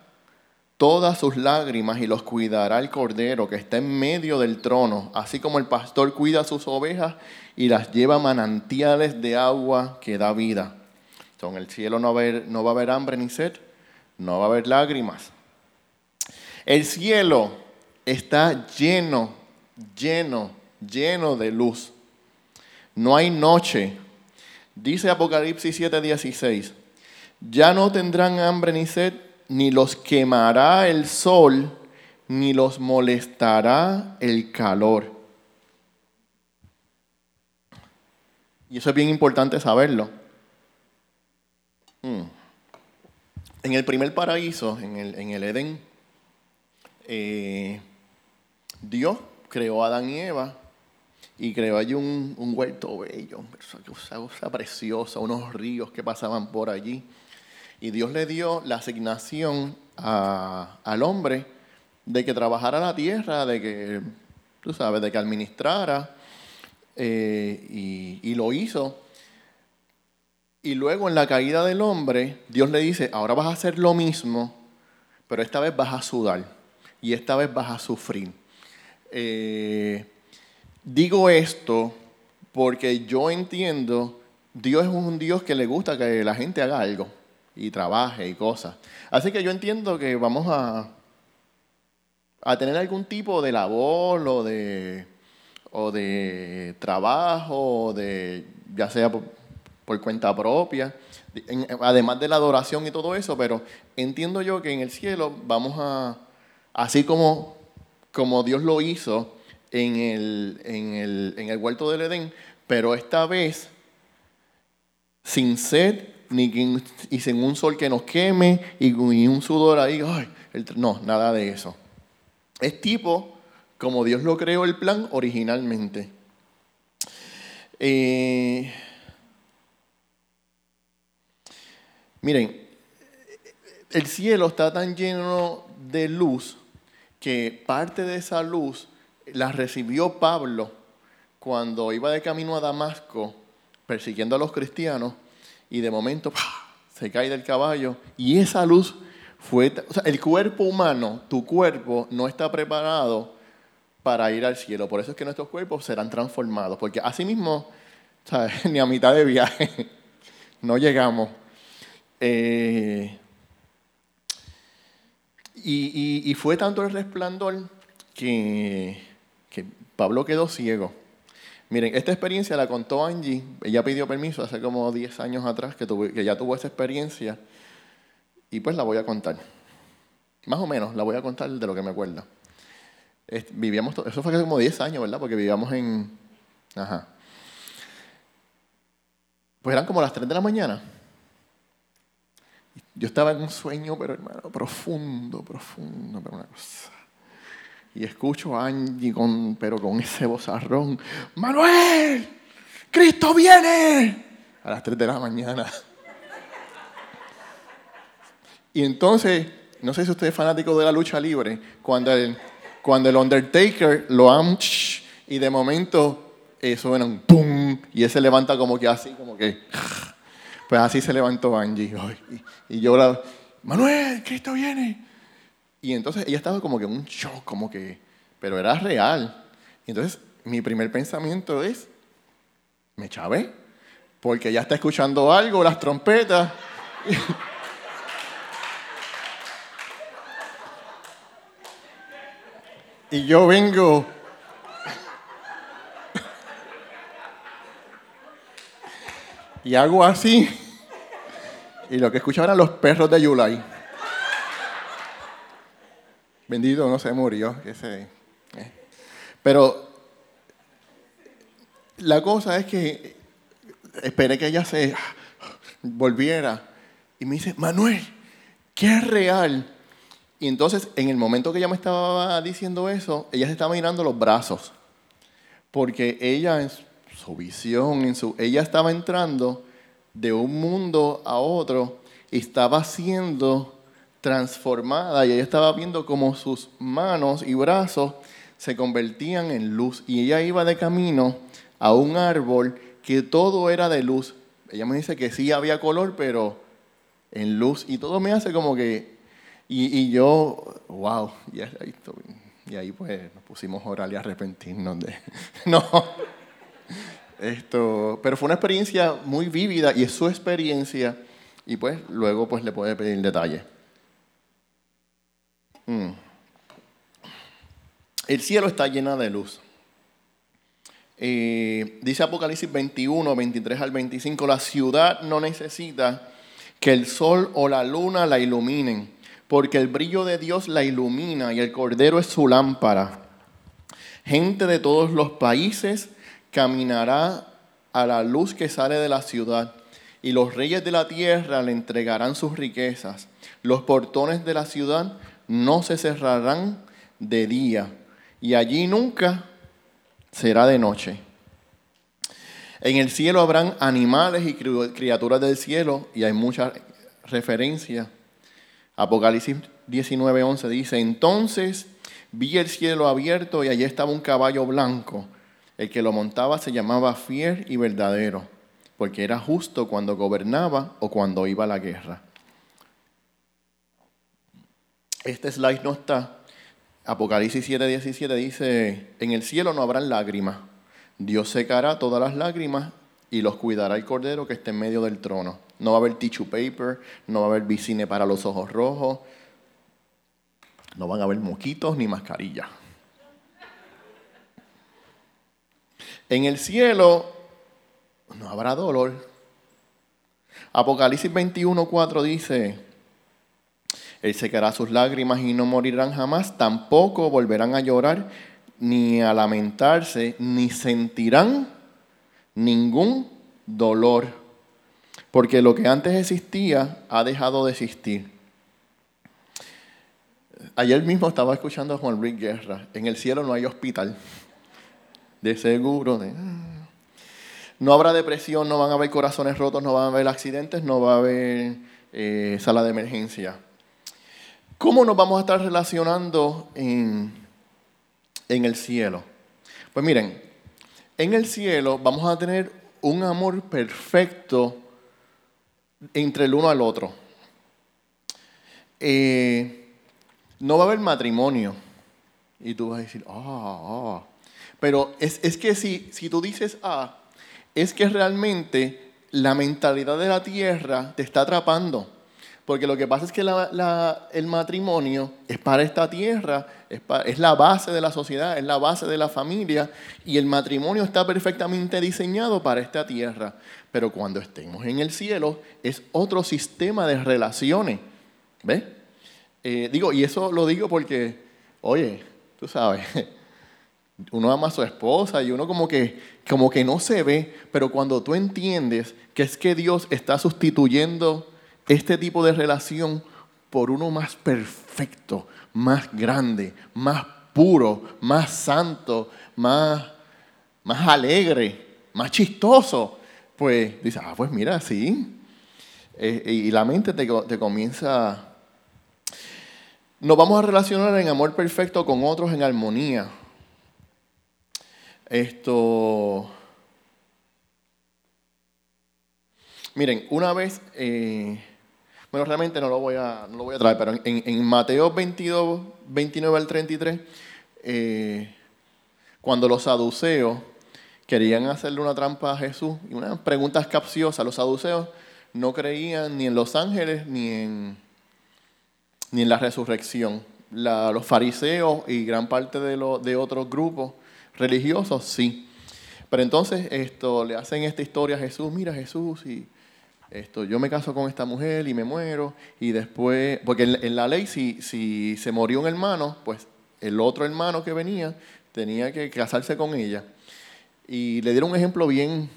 todas sus lágrimas y los cuidará el cordero que está en medio del trono, así como el pastor cuida sus ovejas y las lleva manantiales de agua que da vida. en el cielo no va, a haber, no va a haber hambre ni sed, no va a haber lágrimas. El cielo está lleno, lleno, lleno de luz. No hay noche. Dice Apocalipsis 7:16, ya no tendrán hambre ni sed ni los quemará el sol, ni los molestará el calor. Y eso es bien importante saberlo. Hmm. En el primer paraíso, en el, en el Edén, eh, Dios creó a Adán y Eva y creó allí un, un huerto bello, una cosa preciosa, unos ríos que pasaban por allí. Y Dios le dio la asignación al hombre de que trabajara la tierra, de que, tú sabes, de que administrara, eh, y, y lo hizo. Y luego en la caída del hombre, Dios le dice, ahora vas a hacer lo mismo, pero esta vez vas a sudar y esta vez vas a sufrir. Eh, digo esto porque yo entiendo, Dios es un Dios que le gusta que la gente haga algo y trabaje y cosas. Así que yo entiendo que vamos a, a tener algún tipo de labor o de, o de trabajo, o de, ya sea por, cuenta propia, además de la adoración y todo eso, pero entiendo yo que en el cielo vamos a, así como, como Dios lo hizo en el, en, el, en el huerto del Edén, pero esta vez sin sed ni y sin un sol que nos queme y, un sudor ahí. no, nada de eso. Es tipo como Dios lo creó el plan originalmente. Eh, miren, el cielo está tan lleno de luz que parte de esa luz la recibió Pablo cuando iba de camino a Damasco persiguiendo a los cristianos y de momento se cae del caballo y esa luz fue, o sea, el cuerpo humano, tu cuerpo no está preparado para ir al cielo. Por eso es que nuestros cuerpos serán transformados, porque así mismo, ni a mitad de viaje no llegamos. Eh, y, fue tanto el resplandor que Pablo quedó ciego. Miren, esta experiencia la contó Angie. Ella pidió permiso hace como 10 años atrás que, que ya tuvo esa experiencia. Y pues la voy a contar. Más o menos, la voy a contar de lo que me acuerdo. vivíamos, eso fue hace como 10 años, ¿verdad? Porque vivíamos en... Ajá. Pues eran como las 3 de la mañana. Yo estaba en un sueño, pero hermano, profundo, profundo, pero una cosa y escucho a Angie, con, pero con ese bozarrón, Manuel, Cristo viene, a las 3 de la mañana. Y entonces, no sé si usted es fanático de la lucha libre, cuando el, cuando el Undertaker lo han y de momento eh, suena un pum y él se levanta como que así, como que, pues así se levantó Angie. Y, y yo la, Manuel, Cristo viene. Y entonces ella estaba como que en un shock, como que, pero era real. Y entonces mi primer pensamiento es, me chavé, porque ella está escuchando algo, las trompetas. y yo vengo y hago así. Y lo que escuchaba eran los perros de Yulai. Bendito no se murió. Ese, eh. Pero la cosa es que esperé que ella se volviera y me dice, Manuel, qué real. Y entonces, en el momento que ella me estaba diciendo eso, ella se estaba mirando los brazos. Porque ella, en su visión, en su, ella estaba entrando de un mundo a otro y estaba siendo transformada y ella estaba viendo cómo sus manos y brazos se convertían en luz y ella iba de camino a un árbol que todo era de luz. Ella me dice que sí había color, pero en luz y todo me hace como que Y, yo, wow, y ahí, y ahí pues nos pusimos a orar y arrepentirnos de... no. Esto, pero fue una experiencia muy vívida y es su experiencia y pues luego pues le puede pedir detalle. Mm. El cielo está lleno de luz. Dice Apocalipsis 21, 23 al 25, la ciudad no necesita que el sol o la luna la iluminen, porque el brillo de Dios la ilumina y el cordero es su lámpara. Gente de todos los países caminará a la luz que sale de la ciudad, y los reyes de la tierra le entregarán sus riquezas. Los portones de la ciudad no se cerrarán de día, y allí nunca será de noche. En el cielo habrán animales y criaturas del cielo, y hay muchas referencias. Apocalipsis 19:11 dice, entonces vi el cielo abierto y allí estaba un caballo blanco. El que lo montaba se llamaba fiel y verdadero, porque era justo cuando gobernaba o cuando iba a la guerra. Este slide no está, Apocalipsis 7:17 dice, en el cielo no habrán lágrimas, Dios secará todas las lágrimas y los cuidará el cordero que esté en medio del trono. No va a haber tissue paper, no va a haber vicine para los ojos rojos, no van a haber moquitos ni mascarillas. En el cielo no habrá dolor. Apocalipsis 21:4 dice, él secará sus lágrimas y no morirán jamás, tampoco volverán a llorar, ni a lamentarse, ni sentirán ningún dolor, porque lo que antes existía ha dejado de existir. Ayer mismo estaba escuchando a Juan Luis Guerra, en el cielo no hay hospital, de seguro, no habrá depresión, no van a haber corazones rotos, no van a haber accidentes, no va a haber eh, sala de emergencia. ¿Cómo nos vamos a estar relacionando en, en el cielo? Pues miren, en el cielo vamos a tener un amor perfecto entre el uno al otro. Eh, no va a haber matrimonio. Y tú vas a decir, ah, ah. Pero es, es que si, si tú dices ah, es que realmente la mentalidad de la tierra te está atrapando. Porque lo que pasa es que el matrimonio es para esta tierra, es, la base de la sociedad, es la base de la familia, y el matrimonio está perfectamente diseñado para esta tierra. Pero cuando estemos en el cielo, es otro sistema de relaciones. ¿Ves? Eh, digo, y eso lo digo porque, oye, tú sabes, uno ama a su esposa y uno como que, como que no se ve, pero cuando tú entiendes que es que Dios está sustituyendo este tipo de relación por uno más perfecto, más grande, más puro, más santo, más, más alegre, más chistoso, pues dice, ah, pues mira, sí. Eh, y la mente te, te comienza... Nos vamos a relacionar en amor perfecto con otros en armonía. Esto... Miren, una vez... Eh, bueno, realmente no lo voy a, no lo voy a traer, pero en, Mateo 22, 29 al 33, eh, cuando los saduceos querían hacerle una trampa a Jesús, y unas preguntas capciosas, los saduceos no creían ni en los ángeles ni en, ni en la resurrección. los fariseos y gran parte de, de otros grupos religiosos sí. Pero entonces esto, le hacen esta historia a Jesús, mira Jesús, y esto, yo me caso con esta mujer y me muero, y después, porque en, la ley si, si se murió un hermano, pues el otro hermano que venía tenía que casarse con ella. Y le dieron un ejemplo bien,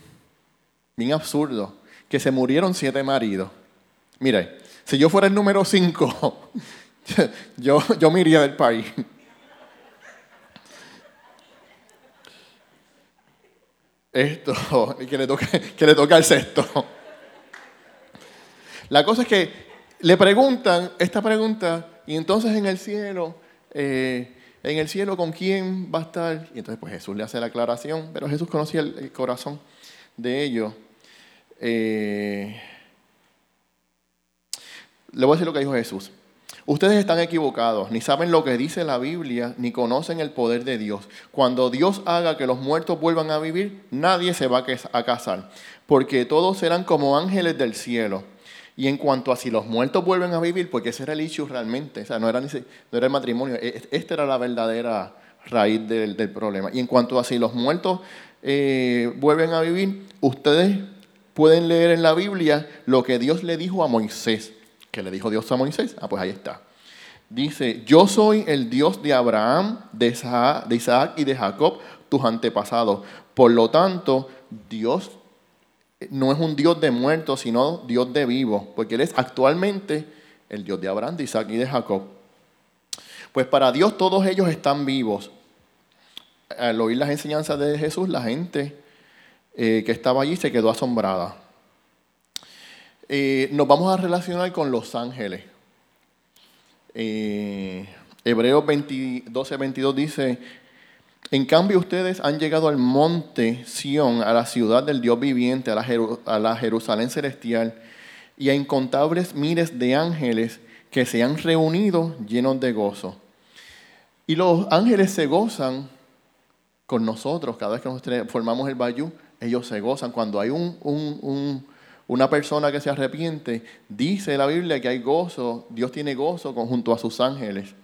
bien absurdo, que se murieron siete maridos. Mire, si yo fuera el número cinco, yo, yo me iría del país. Esto, que le toque, que le toque al sexto. La cosa es que le preguntan esta pregunta, y entonces en el cielo, eh, en el cielo, ¿con quién va a estar? Y entonces pues Jesús le hace la aclaración, pero Jesús conocía el, corazón de ellos. Eh, le voy a decir lo que dijo Jesús. Ustedes están equivocados, ni saben lo que dice la Biblia, ni conocen el poder de Dios. Cuando Dios haga que los muertos vuelvan a vivir, nadie se va a casar, porque todos serán como ángeles del cielo. Y en cuanto a si los muertos vuelven a vivir, porque ese era el issue realmente, o sea, no era, no era el matrimonio, e, e, esta era la verdadera raíz del, problema. Y en cuanto a si los muertos eh, vuelven a vivir, ustedes pueden leer en la Biblia lo que Dios le dijo a Moisés que le dijo Dios a Moisés. Ah, pues ahí está. Dice, yo soy el Dios de Abraham, de Isaac, y de Jacob, tus antepasados. Por lo tanto, Dios no es un Dios de muertos, sino Dios de vivos, porque Él es actualmente el Dios de Abraham, de Isaac y de Jacob. Pues para Dios todos ellos están vivos. Al oír las enseñanzas de Jesús, la gente eh, que estaba allí se quedó asombrada. Eh, nos vamos a relacionar con los ángeles. Eh, Hebreos 12, 22 dice, en cambio ustedes han llegado al monte Sión, a la ciudad del Dios viviente, a la, Jerusalén celestial, y a incontables miles de ángeles que se han reunido llenos de gozo. Y los ángeles se gozan con nosotros, cada vez que nosotros formamos el bayú, ellos se gozan. Cuando hay un, un una persona que se arrepiente, dice la Biblia que hay gozo, Dios tiene gozo junto a sus ángeles.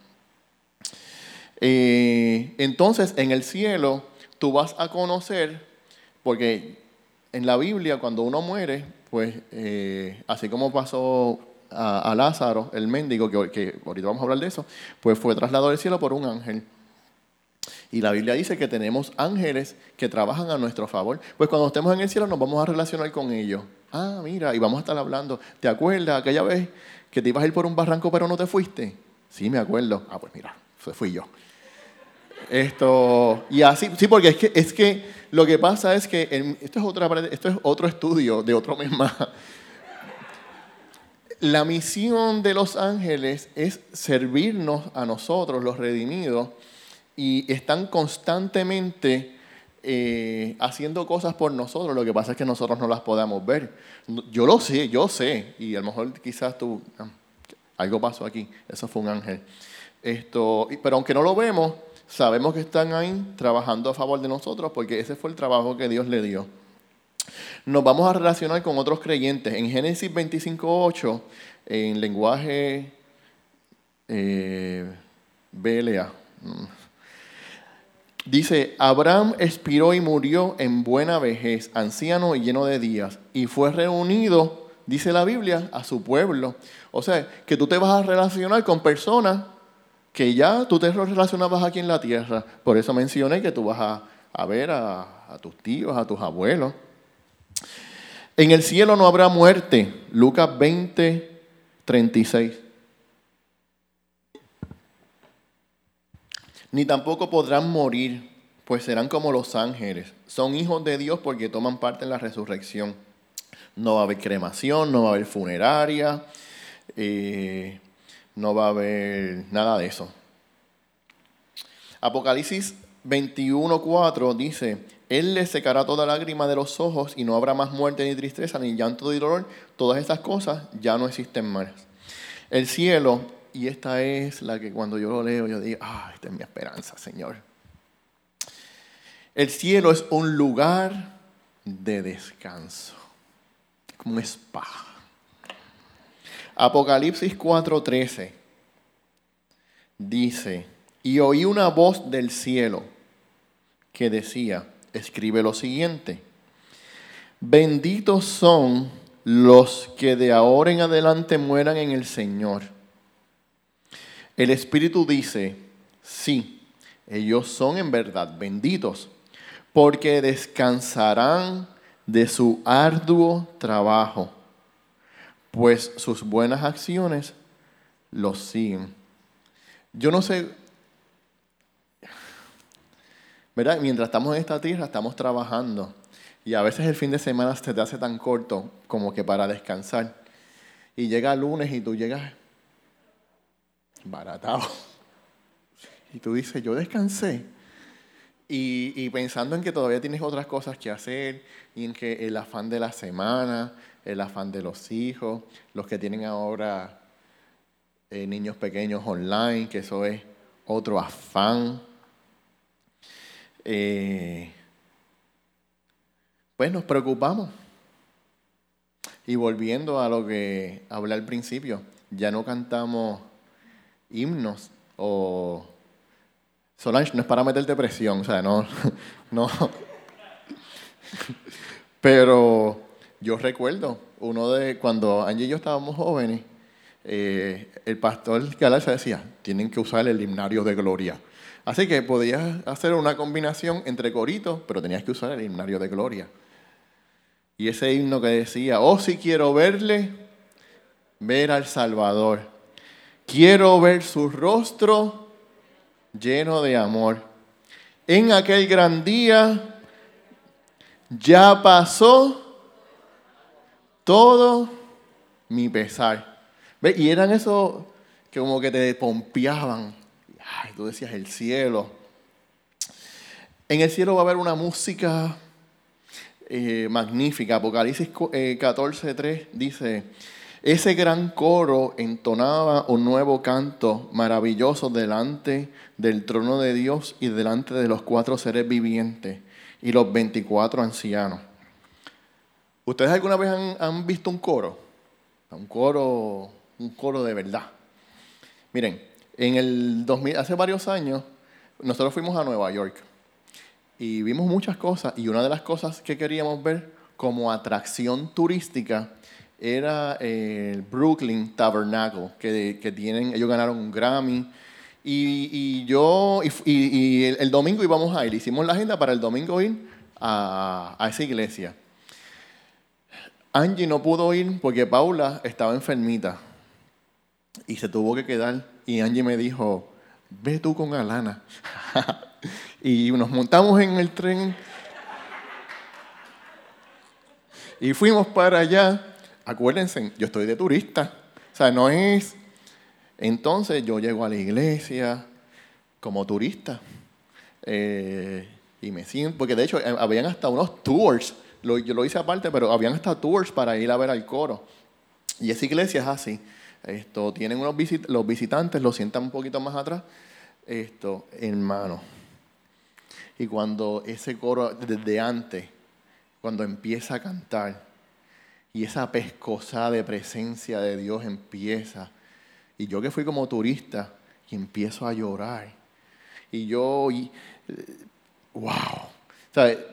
Entonces, en el cielo, tú vas a conocer, porque en la Biblia, cuando uno muere, pues eh, así como pasó a, Lázaro, el mendigo, que, que ahorita vamos a hablar de eso, pues fue trasladado al cielo por un ángel. Y la Biblia dice que tenemos ángeles que trabajan a nuestro favor. Pues cuando estemos en el cielo nos vamos a relacionar con ellos. Ah, mira, y vamos a estar hablando. ¿Te acuerdas aquella vez que te ibas a ir por un barranco pero no te fuiste? Sí, me acuerdo. Ah, pues mira, fui yo. Esto, y así, sí, porque es que, es que lo que pasa es que esto, es otra, esto es otro estudio de otro misma. La misión de los ángeles es servirnos a nosotros, los redimidos, y están constantemente eh, haciendo cosas por nosotros, lo que pasa es que nosotros no las podamos ver. Yo lo sé, yo sé, y a lo mejor quizás tú, ah, algo pasó aquí, eso fue un ángel. Esto, pero aunque no lo vemos, sabemos que están ahí trabajando a favor de nosotros porque ese fue el trabajo que Dios le dio. Nos vamos a relacionar con otros creyentes. En Génesis 25.8, en lenguaje eh, BLA, Dice, Abraham expiró y murió en buena vejez, anciano y lleno de días, y fue reunido, dice la Biblia, a su pueblo. O sea, que tú te vas a relacionar con personas que ya tú te relacionabas aquí en la tierra. Por eso mencioné que tú vas a, ver a, a tus tíos, a tus abuelos. En el cielo no habrá muerte. Lucas 20, 36. ni tampoco podrán morir, pues serán como los ángeles. Son hijos de Dios porque toman parte en la resurrección. No va a haber cremación, no va a haber funeraria, eh, no va a haber nada de eso. Apocalipsis 21:4 dice, Él le secará toda lágrima de los ojos y no habrá más muerte ni tristeza, ni llanto ni dolor. Todas estas cosas ya no existen más. El cielo y esta es la que cuando yo lo leo, yo digo, ah, esta es mi esperanza, Señor. El cielo es un lugar de descanso, como un spa. Apocalipsis 4:13 dice, y oí una voz del cielo que decía, escribe lo siguiente, benditos son los que de ahora en adelante mueran en el Señor. El Espíritu dice, sí, ellos son en verdad benditos, porque descansarán de su arduo trabajo, pues sus buenas acciones los siguen. Yo no sé, ¿verdad? Mientras estamos en esta tierra, estamos trabajando. Y a veces el fin de semana se te hace tan corto como que para descansar. Y llega el lunes y tú llegas baratado. Y tú dices, yo descansé. Y, pensando en que todavía tienes otras cosas que hacer y en que el afán de la semana, el afán de los hijos, los que tienen ahora eh, niños pequeños online, que eso es otro afán. Eh, pues nos preocupamos. Y volviendo a lo que hablé al principio, ya no cantamos himnos o... Solange, no es para meterte presión, o sea, no, no. Pero yo recuerdo, uno de cuando Angie y yo estábamos jóvenes, eh, el pastor Galarza decía, tienen que usar el himnario de gloria. Así que podías hacer una combinación entre coritos, pero tenías que usar el himnario de gloria. Y ese himno que decía, oh si quiero verle, ver al Salvador. Quiero ver su rostro lleno de amor. En aquel gran día ya pasó todo mi pesar. Y eran esos que como que te pompeaban. Ay, tú decías el cielo. En el cielo va a haber una música eh, magnífica. Apocalipsis 14.3 eh, dice, ese gran coro entonaba un nuevo canto maravilloso delante del trono de Dios y delante de los cuatro seres vivientes y los 24 ancianos. ¿Ustedes alguna vez han, visto un coro? Un coro, un coro de verdad. Miren, en el 2000, hace varios años, nosotros fuimos a Nueva York y vimos muchas cosas y una de las cosas que queríamos ver como atracción turística era el Brooklyn Tabernacle, que, tienen, ellos ganaron un Grammy. Y, yo, y, el, domingo íbamos a ir, hicimos la agenda para el domingo ir a, a esa iglesia. Angie no pudo ir porque Paula estaba enfermita y se tuvo que quedar. Y Angie me dijo, ve tú con Alana. Y nos montamos en el tren y fuimos para allá. Acuérdense, yo estoy de turista. O sea, no es... Entonces yo llego a la iglesia como turista. Eh, y me siento, porque de hecho eh, habían hasta unos tours, yo lo hice aparte, pero habían hasta tours para ir a ver al coro. Y esa iglesia es así. Esto, tienen unos los visitantes, lo sientan un poquito más atrás. Esto, hermano, y cuando ese coro desde antes, cuando empieza a cantar, y esa pescosa de presencia de Dios empieza, y yo que fui como turista, y empiezo a llorar, y yo, y, wow,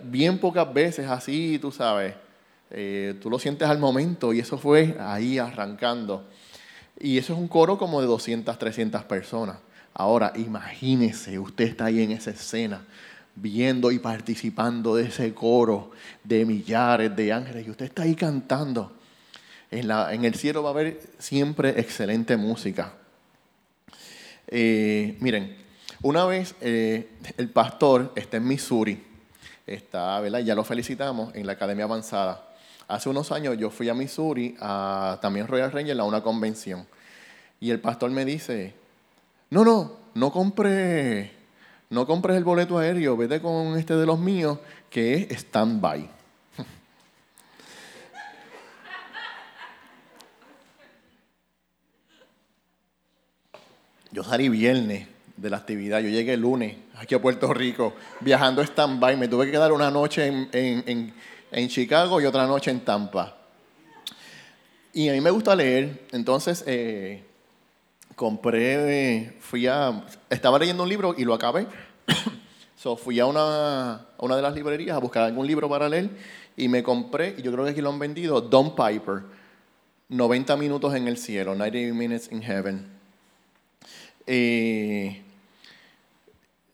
bien pocas veces así, tú sabes, eh, tú lo sientes al momento, y eso fue ahí arrancando. Y eso es un coro como de 200, 300 personas. Ahora, imagínese, usted está ahí en esa escena viendo y participando de ese coro de millares de ángeles y usted está ahí cantando. En, la, en el cielo va a haber siempre excelente música. Eh, miren, una vez eh, el pastor está en Missouri, está, ¿verdad? Ya lo felicitamos en la Academia Avanzada. Hace unos años yo fui a Missouri, a también Royal Ranger, a una convención. Y el pastor me dice, no, no, no compre no compres el boleto aéreo, vete con este de los míos, que es stand-by. Yo salí viernes de la actividad, yo llegué el lunes aquí a Puerto Rico, viajando stand-by. Me tuve que quedar una noche en, Chicago y otra noche en Tampa. Y a mí me gusta leer, entonces eh, compré, fui a, estaba leyendo un libro y lo acabé. so, fui a una, una de las librerías a buscar algún libro para leer y me compré, y yo creo que aquí lo han vendido, Don Piper, 90 minutos en el cielo, 90 minutes in heaven. Eh,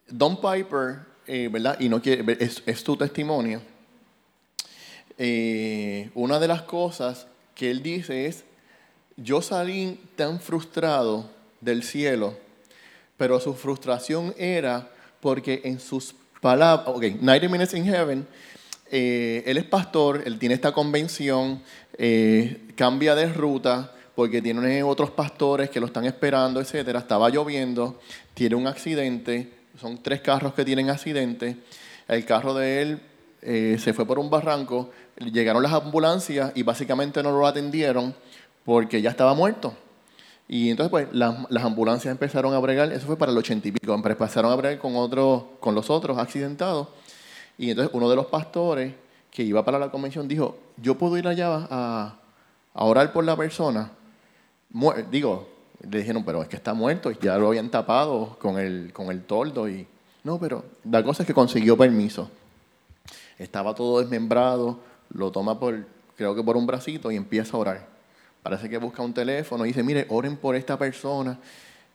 Don Piper, eh, ¿verdad? Y no quiere, es, es tu testimonio. Eh, una de las cosas que él dice es, yo salí tan frustrado del cielo, pero su frustración era porque en sus palabras, ok, 90 Minutes in Heaven, eh, él es pastor, él tiene esta convención, eh, cambia de ruta porque tiene otros pastores que lo están esperando, etcétera. Estaba lloviendo, tiene un accidente, son tres carros que tienen accidente. El carro de él eh, se fue por un barranco, llegaron las ambulancias y básicamente no lo atendieron porque ya estaba muerto. Y entonces, pues, las, las ambulancias empezaron a bregar, eso fue para el ochenta y pico, empezaron a bregar con, otros, con los otros accidentados. Y entonces uno de los pastores que iba para la convención dijo, yo puedo ir allá a, a orar por la persona. digo, le dijeron, pero es que está muerto, y ya lo habían tapado con el, con el toldo. Y, no, pero la cosa es que consiguió permiso. Estaba todo desmembrado, lo toma por, creo que por un bracito y empieza a orar. Parece que busca un teléfono y dice, mire, oren por esta persona.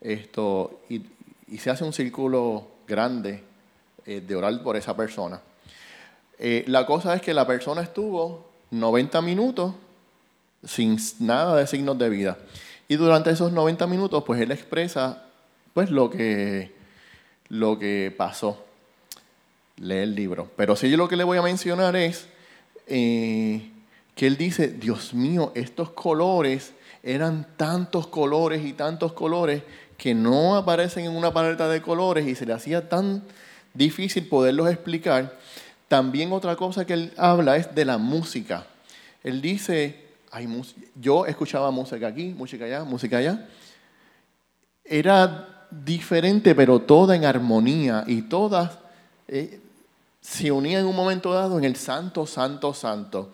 Esto, y, se hace un círculo grande eh, de orar por esa persona. Eh, la cosa es que la persona estuvo 90 minutos sin nada de signos de vida. Y durante esos 90 minutos, pues él expresa pues lo que, lo que pasó. Lee el libro. Pero yo lo que le voy a mencionar es eh, que él dice, Dios mío, estos colores eran tantos colores y tantos colores que no aparecen en una paleta de colores y se le hacía tan difícil poderlos explicar. También otra cosa que él habla es de la música. Él dice, yo escuchaba música aquí, música allá, música allá. Era diferente, pero toda en armonía y todas eh, se unían en un momento dado en el santo, santo, santo.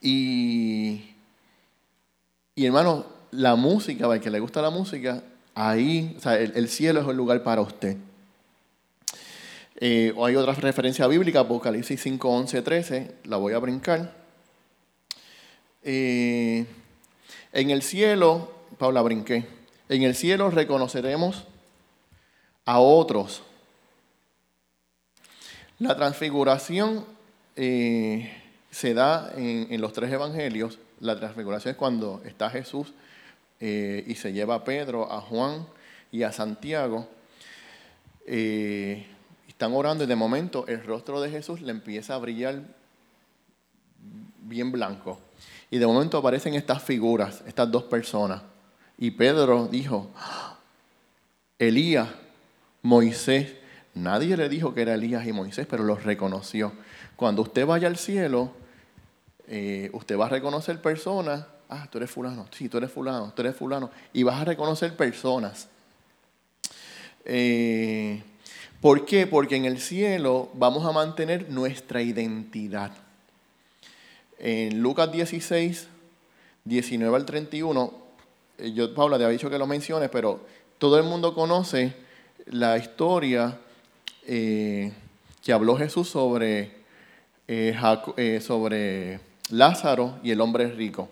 Y, y hermano, la música, para el que le gusta la música, ahí, o sea, el, cielo es el lugar para usted. Eh, hay otra referencia bíblica, Apocalipsis 5, 11, 13, la voy a brincar. Eh, en el cielo, Paula, brinqué. En el cielo reconoceremos a otros. La transfiguración eh, se da en, los tres evangelios. La transfiguración es cuando está Jesús eh, y se lleva a Pedro, a Juan y a Santiago. están orando y de momento el rostro de Jesús le empieza a brillar bien blanco. Y de momento aparecen estas figuras, estas dos personas. Y Pedro dijo, Elías, Moisés. Nadie le dijo que era Elías y Moisés, pero los reconoció. Cuando usted vaya al cielo, eh, usted va a reconocer personas. Ah, tú eres fulano. Sí, tú eres fulano. Tú eres fulano. Y vas a reconocer personas. Eh, ¿Por qué? Porque en el cielo vamos a mantener nuestra identidad. En Lucas 16, 19 al 31, eh, yo, Paula, te había dicho que lo menciones, pero todo el mundo conoce la historia eh, que habló Jesús sobre, eh, sobre Lázaro y el hombre rico,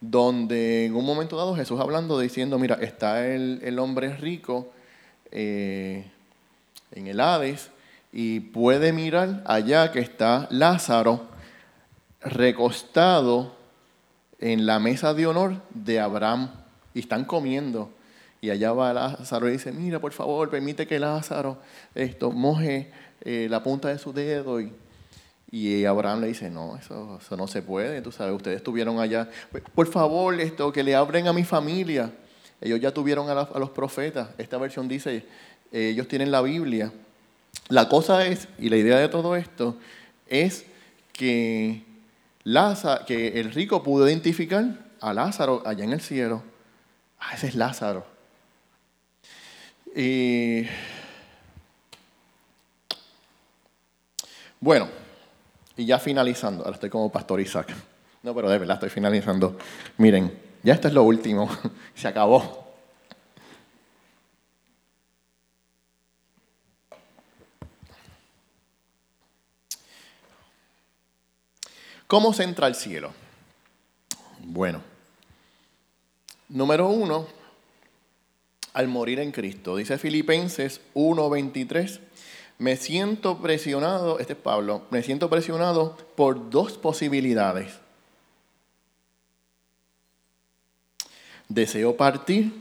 donde en un momento dado Jesús hablando, diciendo, mira, está el, el hombre rico en el Hades y puede mirar allá que está Lázaro recostado en la mesa de honor de Abraham y están comiendo. Y allá va Lázaro y dice, mira, por favor, permite que Lázaro esto, moje eh, la punta de su dedo. Y, y, Abraham le dice, no, eso, eso, no se puede, tú sabes, ustedes estuvieron allá. Por favor, esto, que le abren a mi familia. Ellos ya tuvieron a, a los profetas. Esta versión dice, ellos tienen la Biblia. La cosa es, y la idea de todo esto, es que Lázaro, que el rico pudo identificar a Lázaro allá en el cielo. Ah, ese es Lázaro. Y bueno, y ya finalizando, ahora estoy como Pastor Isaac. No, pero de verdad estoy finalizando. Miren, ya esto es lo último, se acabó. ¿Cómo se entra al cielo? Bueno, número uno, al morir en Cristo. Dice Filipenses 1:23, me siento presionado, este es Pablo, me siento presionado por dos posibilidades. Deseo partir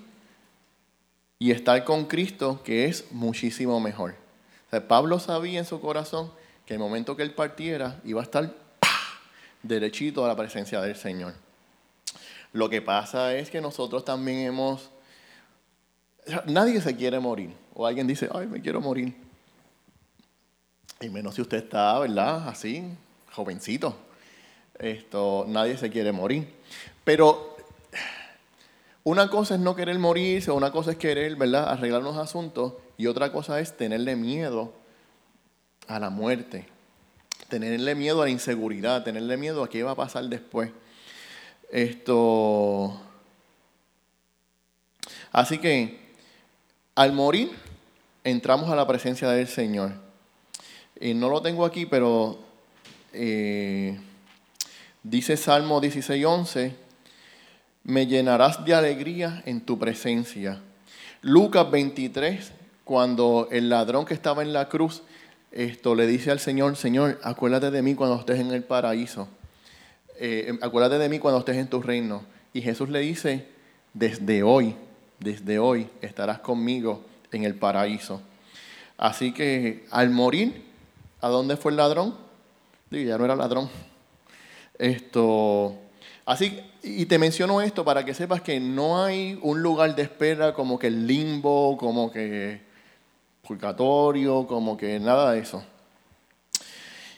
y estar con Cristo, que es muchísimo mejor. Pablo sabía en su corazón que el momento que él partiera iba a estar derechito a la presencia del Señor. Lo que pasa es que nosotros también hemos... Nadie se quiere morir. O alguien dice, ay, me quiero morir. Y menos si usted está, ¿verdad? Así, jovencito. Esto, nadie se quiere morir. Pero Una cosa es no querer morirse, una cosa es querer, ¿verdad?, arreglar unos asuntos, y otra cosa es tenerle miedo a la muerte, tenerle miedo a la inseguridad, tenerle miedo a qué va a pasar después. Esto. Así que al morir entramos a la presencia del Señor. Y no lo tengo aquí, pero eh, dice Salmo 16:11, me llenarás de alegría en tu presencia. Lucas 23, cuando el ladrón que estaba en la cruz, esto le dice al Señor, Señor, acuérdate de mí cuando estés en el paraíso. Eh, acuérdate de mí cuando estés en tu reino. Y Jesús le dice, desde hoy, desde hoy estarás conmigo en el paraíso. Así que al morir, ¿a dónde fue el ladrón? Digo, ya no era ladrón. Esto, así, y te menciono esto para que sepas que no hay un lugar de espera como que el limbo, como que purgatorio, como que nada de eso.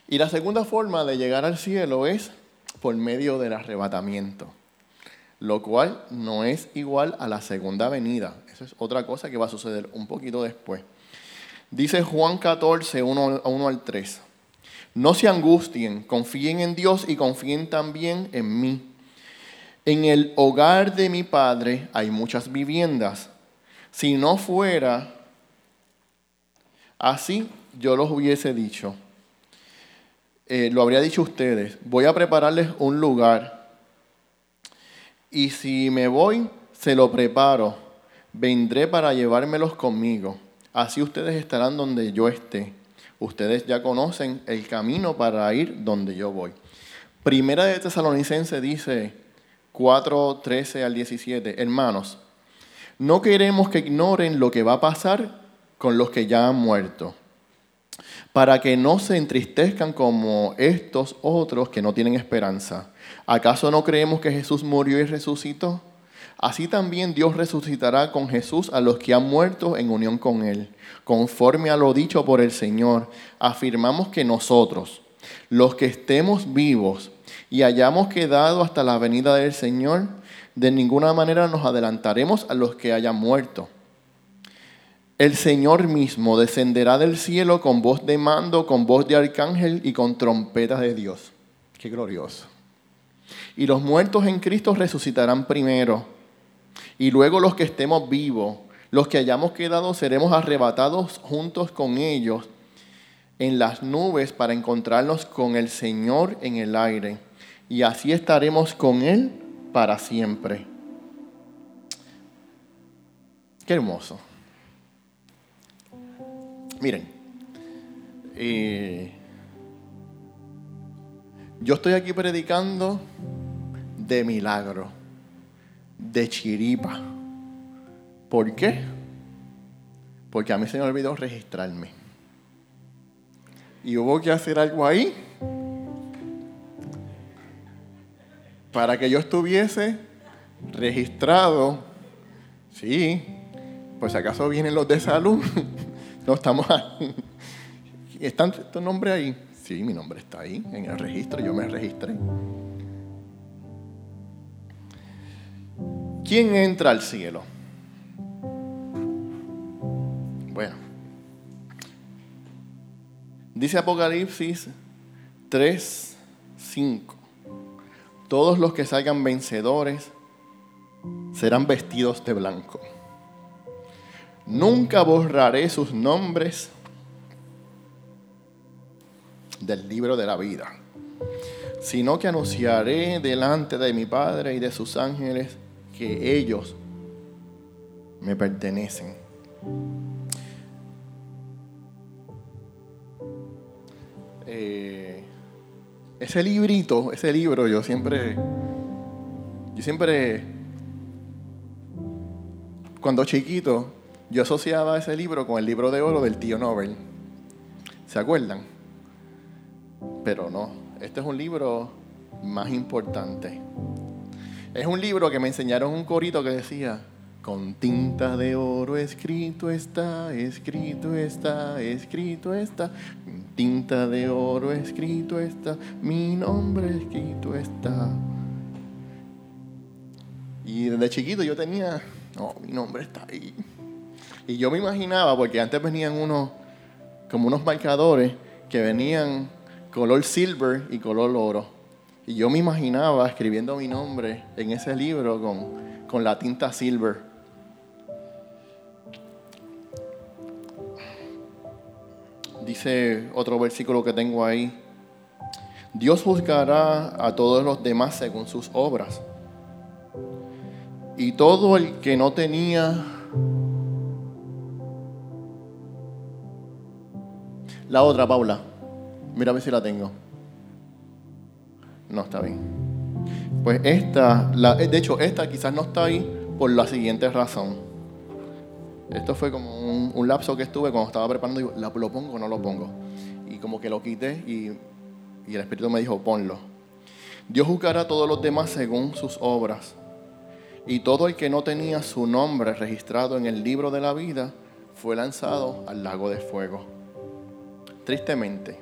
Y la segunda forma de llegar al cielo es por medio del arrebatamiento, lo cual no es igual a la segunda venida. Eso es otra cosa que va a suceder un poquito después. Dice Juan 14, 1, 1 al 3. No se angustien, confíen en Dios y confíen también en mí. En el hogar de mi Padre hay muchas viviendas. Si no fuera así, yo los hubiese dicho eh, lo habría dicho ustedes, voy a prepararles un lugar y si me voy, se lo preparo, vendré para llevármelos conmigo. Así ustedes estarán donde yo esté. Ustedes ya conocen el camino para ir donde yo voy. Primera de Tesalonicense dice 4, 13 al 17, hermanos, no queremos que ignoren lo que va a pasar con los que ya han muerto para que no se entristezcan como estos otros que no tienen esperanza. ¿Acaso no creemos que Jesús murió y resucitó? Así también Dios resucitará con Jesús a los que han muerto en unión con Él. Conforme a lo dicho por el Señor, afirmamos que nosotros, los que estemos vivos y hayamos quedado hasta la venida del Señor, de ninguna manera nos adelantaremos a los que hayan muerto el Señor mismo descenderá del cielo con voz de mando, con voz de arcángel y con trompetas de Dios. Qué glorioso. Y los muertos en Cristo resucitarán primero. Y luego los que estemos vivos, los que hayamos quedado, seremos arrebatados juntos con ellos en las nubes para encontrarnos con el Señor en el aire. Y así estaremos con Él para siempre. Qué hermoso. Miren, yo estoy aquí predicando de milagro, de chiripa. ¿Por qué? Porque a mí se me olvidó registrarme. Y hubo que hacer algo ahí para que yo estuviese registrado. Sí, pues acaso vienen los de salud. No, estamos ahí. ¿Está tu nombre ahí? Sí, mi nombre está ahí, en el registro, yo me registré. ¿Quién entra al cielo? Bueno, dice Apocalipsis 3, 5. Todos los que salgan vencedores serán vestidos de blanco. Nunca borraré sus nombres del libro de la vida, sino que anunciaré delante de mi Padre y de sus ángeles que ellos me pertenecen. Eh, ese librito, ese libro, yo siempre, yo siempre, cuando chiquito, yo asociaba ese libro con el libro de oro del tío Nobel. ¿Se acuerdan? Pero no, este es un libro más importante. Es un libro que me enseñaron un corito que decía, con tinta de oro escrito está, escrito está, escrito está, tinta de oro escrito está, mi nombre escrito está. Y desde chiquito yo tenía, no, mi nombre está ahí. Y yo me imaginaba, porque antes venían unos, como unos marcadores que venían color silver y color oro. Y yo me imaginaba escribiendo mi nombre en ese libro con, con la tinta silver. Dice otro versículo que tengo ahí. Dios juzgará a todos los demás según sus obras. Y todo el que no tenía la otra, Paula. Mira a ver si la tengo. No está bien. Pues esta, la, de hecho, esta quizás no está ahí por la siguiente razón. Esto fue como un, lapso que estuve cuando estaba preparando, digo, ¿lo pongo o no lo pongo? Y como que lo quité y, y el Espíritu me dijo, ponlo. Dios juzgará a todos los demás según sus obras. Y todo el que no tenía su nombre registrado en el libro de la vida fue lanzado al lago de fuego. Tristemente.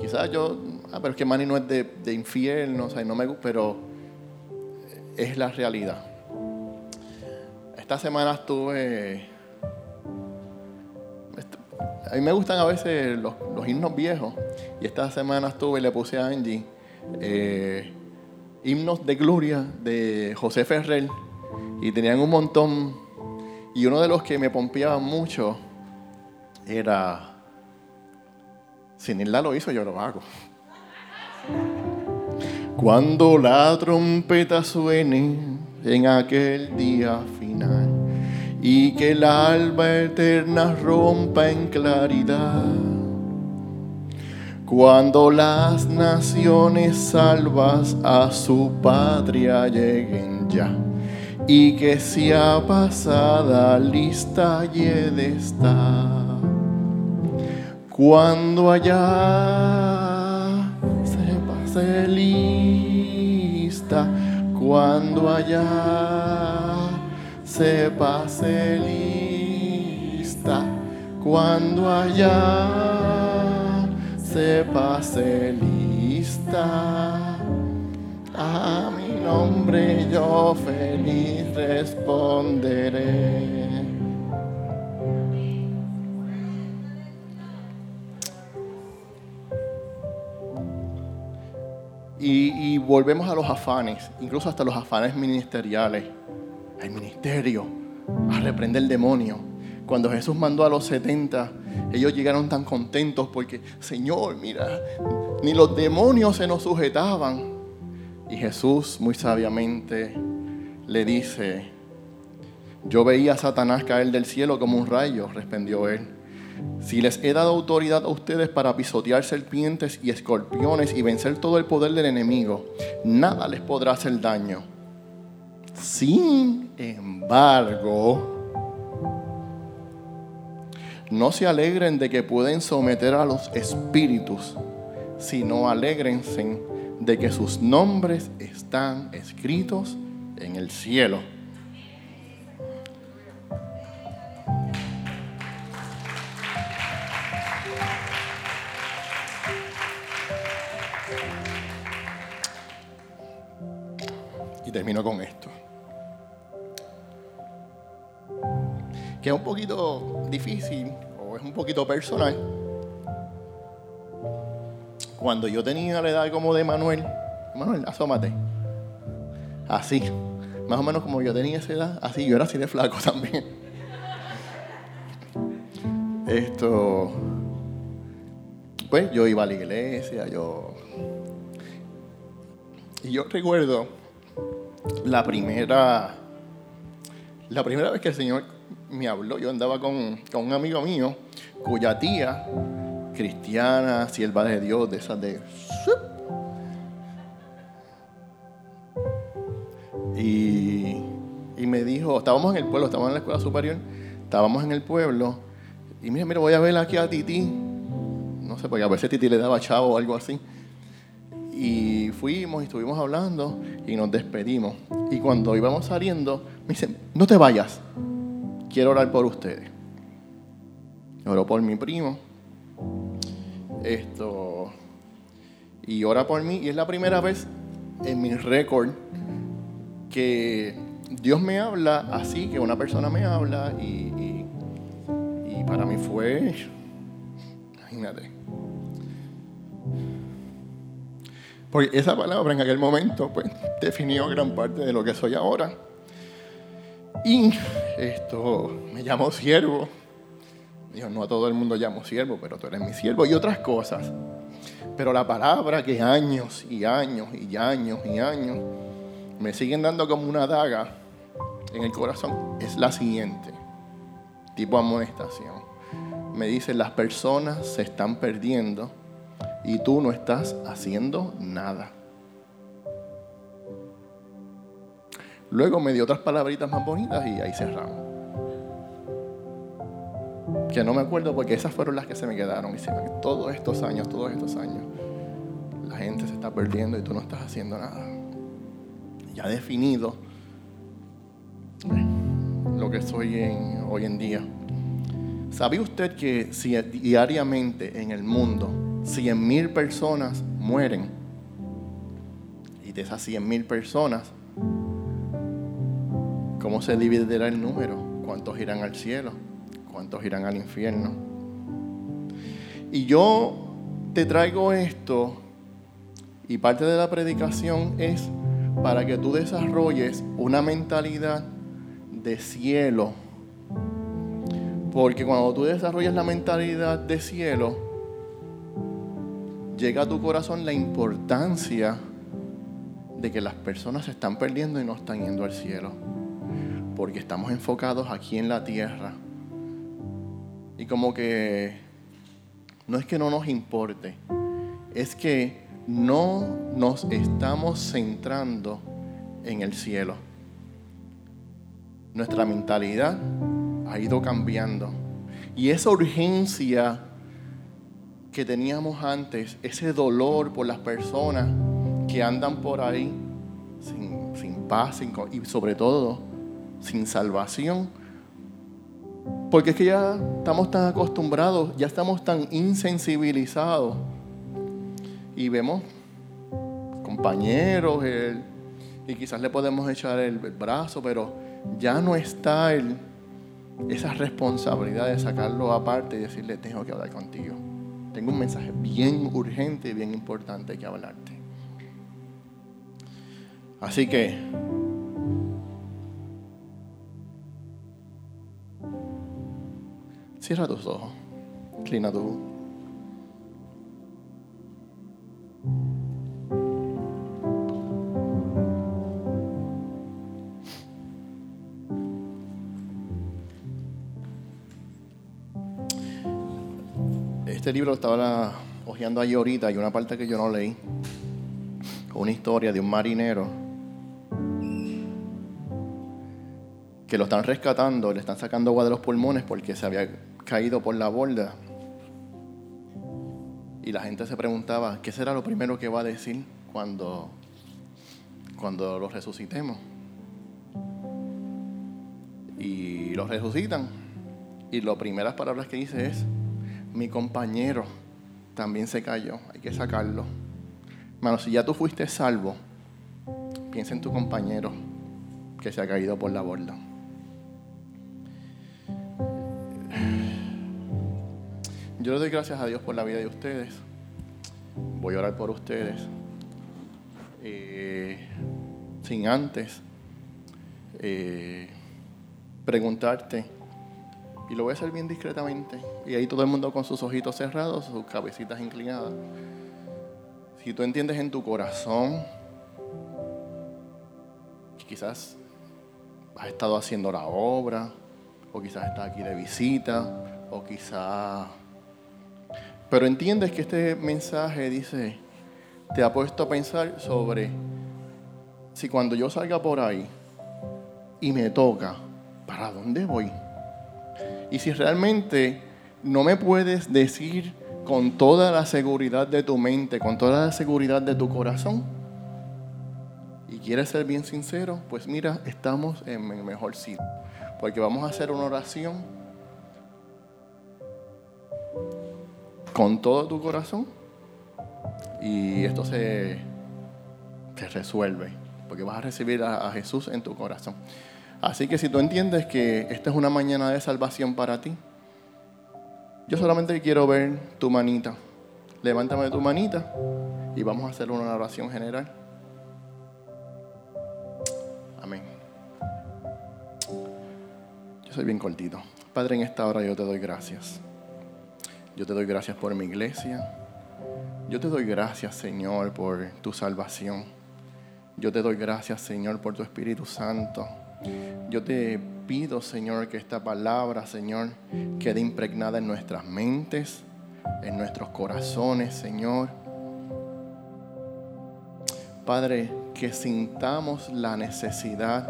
Quizás yo, ah, pero es que Manny no es de, de infierno, o no me gusta, pero es la realidad. Esta semana estuve. A mí me gustan a veces los, himnos viejos. Y esta semana estuve y le puse a Angie eh, himnos de gloria de José Ferrer. Y tenían un montón. Y uno de los que me pompeaba mucho era si Nilda lo hizo, yo lo hago. Cuando la trompeta suene en aquel día final y que el alba eterna rompa en claridad. Cuando las naciones salvas a su patria lleguen ya y que sea pasada lista y de estar cuando allá se pase lista, cuando allá se pase lista, cuando allá se pase lista. A mi nombre yo feliz responderé. Y, volvemos a los afanes, incluso hasta los afanes ministeriales. El ministerio, a reprender el demonio. Cuando Jesús mandó a los 70, ellos llegaron tan contentos porque, Señor, mira, ni los demonios se nos sujetaban. Y Jesús muy sabiamente le dice, yo veía a Satanás caer del cielo como un rayo, respondió él. Si les he dado autoridad a ustedes para pisotear serpientes y escorpiones y vencer todo el poder del enemigo, nada les podrá hacer daño. Sin embargo, no se alegren de que pueden someter a los espíritus, sino alegrense de que sus nombres están escritos en el cielo. Termino con esto. Que es un poquito difícil o es un poquito personal. Cuando yo tenía la edad como de Manuel, Manuel, asómate. Así, más o menos como yo tenía esa edad, así, yo era así de flaco también. Esto, pues yo iba a la iglesia, yo... Y yo recuerdo la primera, la primera vez que el Señor me habló, yo andaba con, un amigo mío cuya tía, cristiana, sierva de Dios, de esas de... Y, y me dijo, estábamos en el pueblo, estábamos en la escuela superior, estábamos en el pueblo, y mira, mira, voy a ver aquí a Titi, no sé, porque a veces Titi le daba chavo o algo así. Y fuimos y estuvimos hablando y nos despedimos. Y cuando íbamos saliendo, me dicen, no te vayas, quiero orar por ustedes. Oró por mi primo. Esto. Y ora por mí. Y es la primera vez en mi récord que Dios me habla así, que una persona me habla y, y para mí fue, imagínate. Porque esa palabra en aquel momento pues, definió gran parte de lo que soy ahora. Y esto me llamó siervo. Dijo, no a todo el mundo llamo siervo, pero tú eres mi siervo y otras cosas. Pero la palabra que años y años y años y años me siguen dando como una daga en el corazón es la siguiente, tipo amonestación. Me dice, las personas se están perdiendo y tú no estás haciendo nada. Luego me dio otras palabritas más bonitas y ahí cerramos. Que no me acuerdo porque esas fueron las que se me quedaron. Y todos estos años, todos estos años, la gente se está perdiendo y tú no estás haciendo nada. Ya definido lo que soy hoy en día. ¿Sabe usted que si diariamente en el mundo 100 mil personas mueren y de esas 100 mil personas ¿Cómo se dividirá el número? ¿Cuántos irán al cielo? ¿Cuántos irán al infierno? Y yo te traigo esto y parte de la predicación es para que tú desarrolles una mentalidad de cielo. Porque cuando tú desarrollas la mentalidad de cielo, llega a tu corazón la importancia de que las personas se están perdiendo y no están yendo al cielo porque estamos enfocados aquí en la tierra. Y como que no es que no nos importe, es que no nos estamos centrando en el cielo. Nuestra mentalidad ha ido cambiando. Y esa urgencia que teníamos antes, ese dolor por las personas que andan por ahí sin, paz y sobre todo sin salvación. Porque es que ya estamos tan acostumbrados, ya estamos tan insensibilizados. Y vemos compañeros, y quizás le podemos echar el brazo, pero ya no está el, esa responsabilidad de sacarlo aparte y decirle, tengo que hablar contigo. Tengo un mensaje bien urgente y bien importante que hablarte. Así que Cierra tus ojos. Inclina tu. Este libro estaba hojeando ahí ahorita y una parte que yo no leí. Una historia de un marinero que lo están rescatando, le están sacando agua de los pulmones porque se había caído por la borda. Y la gente se preguntaba, ¿qué será lo primero que va a decir cuando, cuando lo resucitemos? Y lo resucitan. Y las primeras palabras que dice es, mi compañero también se cayó, hay que sacarlo. Hermano, si ya tú fuiste salvo, piensa en tu compañero que se ha caído por la borda. Yo le doy gracias a Dios por la vida de ustedes. Voy a orar por ustedes. Eh, sin antes eh, preguntarte, y lo voy a hacer bien discretamente, y ahí todo el mundo con sus ojitos cerrados, sus cabecitas inclinadas. Si tú entiendes en tu corazón que quizás has estado haciendo la obra, o quizás estás aquí de visita, o quizás pero entiendes que este mensaje dice, te ha puesto a pensar sobre si cuando yo salga por ahí y me toca, ¿para dónde voy? Y si realmente no me puedes decir con toda la seguridad de tu mente, con toda la seguridad de tu corazón, y quieres ser bien sincero, pues mira, estamos en el mejor sitio. Porque vamos a hacer una oración con todo tu corazón y esto se, se resuelve. porque vas a recibir a, a Jesús en tu corazón. Así que si tú entiendes que esta es una mañana de salvación para ti, yo solamente quiero ver tu manita. Levántame tu manita y vamos a hacer una oración general. Amén. Yo soy bien cortito. Padre, en esta hora yo te doy gracias. Yo te doy gracias por mi iglesia. Yo te doy gracias, Señor, por tu salvación. Yo te doy gracias, Señor, por tu Espíritu Santo. Yo te pido, Señor, que esta palabra, Señor, quede impregnada en nuestras mentes, en nuestros corazones, Señor. Padre, que sintamos la necesidad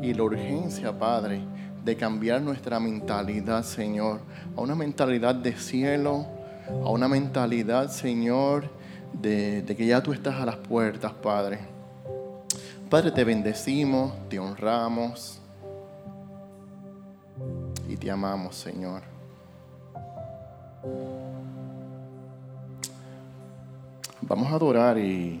y la urgencia, Padre, de cambiar nuestra mentalidad, Señor, a una mentalidad de cielo, a una mentalidad, Señor, de, que ya tú estás a las puertas, Padre. Padre, te bendecimos, te honramos y te amamos, Señor. Vamos a adorar y...